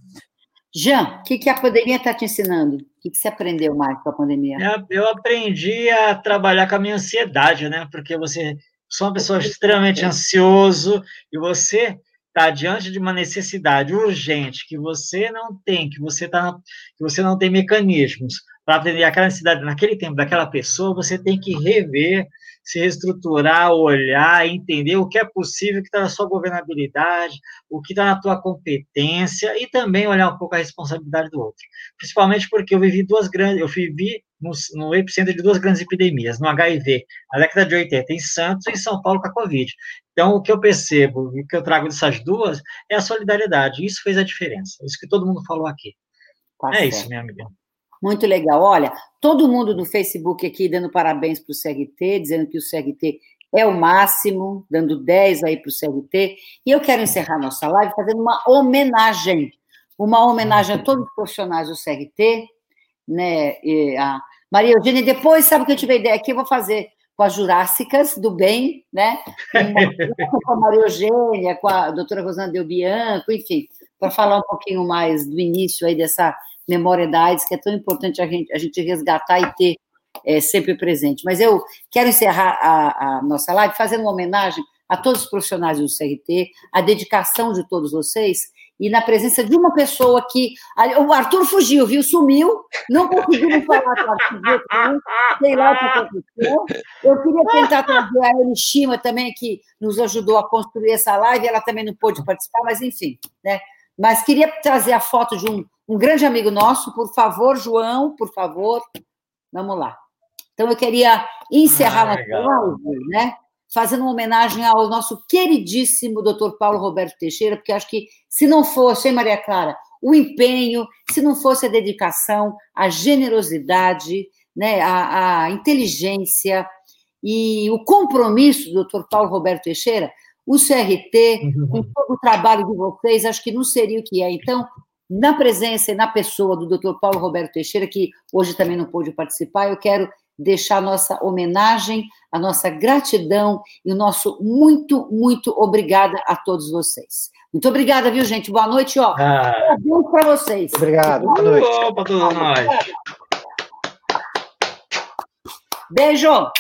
Jean, o que, que a pandemia está te ensinando? O que, que você aprendeu mais com a pandemia? Eu aprendi a trabalhar com a minha ansiedade, né? Porque você sou uma pessoa extremamente ansioso e você está diante de uma necessidade urgente que você não tem, que você tá, que você não tem mecanismos para atender aquela necessidade naquele tempo daquela pessoa, você tem que rever, se reestruturar, olhar, entender o que é possível, o que está na sua governabilidade, o que está na tua competência e também olhar um pouco a responsabilidade do outro. Principalmente porque eu vivi duas grandes, eu vivi no, no epicentro de duas grandes epidemias, no HIV, na década de 80 em Santos e em São Paulo com a Covid. Então, o que eu percebo, o que eu trago dessas duas, é a solidariedade. Isso fez a diferença. Isso que todo mundo falou aqui. Tá é certo. isso, minha amiga. Muito legal. Olha, todo mundo do Facebook aqui dando parabéns para o CRT, dizendo que o CRT é o máximo, dando 10 aí para o CRT. E eu quero encerrar nossa live fazendo uma homenagem. Uma homenagem a todos os profissionais do CRT, né? E a Maria Eugênia, depois, sabe o que eu tive ideia aqui? Eu vou fazer com as Jurássicas do Bem, né? com a Maria Eugênia, com a doutora Rosana Del Bianco, enfim, para falar um pouquinho mais do início aí dessa memória da AIDS, que é tão importante a gente, a gente resgatar e ter é, sempre presente. Mas eu quero encerrar a, a nossa live fazendo uma homenagem a todos os profissionais do CRT, a dedicação de todos vocês, e na presença de uma pessoa que. O Arthur fugiu, viu? Sumiu, não conseguimos falar com o Arthur, sei lá o que aconteceu. Eu queria tentar trazer a Elishima também, que nos ajudou a construir essa live, ela também não pôde participar, mas enfim, né? Mas queria trazer a foto de um, um grande amigo nosso, por favor, João, por favor. Vamos lá. Então, eu queria encerrar ah, a live, né? fazendo uma homenagem ao nosso queridíssimo doutor Paulo Roberto Teixeira, porque acho que se não fosse, hein, Maria Clara, o empenho, se não fosse a dedicação, a generosidade, né, a, a inteligência e o compromisso do doutor Paulo Roberto Teixeira, o CRT, uhum. com todo o trabalho de vocês, acho que não seria o que é. Então, na presença e na pessoa do doutor Paulo Roberto Teixeira, que hoje também não pôde participar, eu quero deixar nossa homenagem, a nossa gratidão e o nosso muito, muito obrigada a todos vocês. Muito obrigada, viu, gente? Boa noite, ó. Ah. Bom para vocês. Obrigado. Boa noite. para todos nós. Beijo.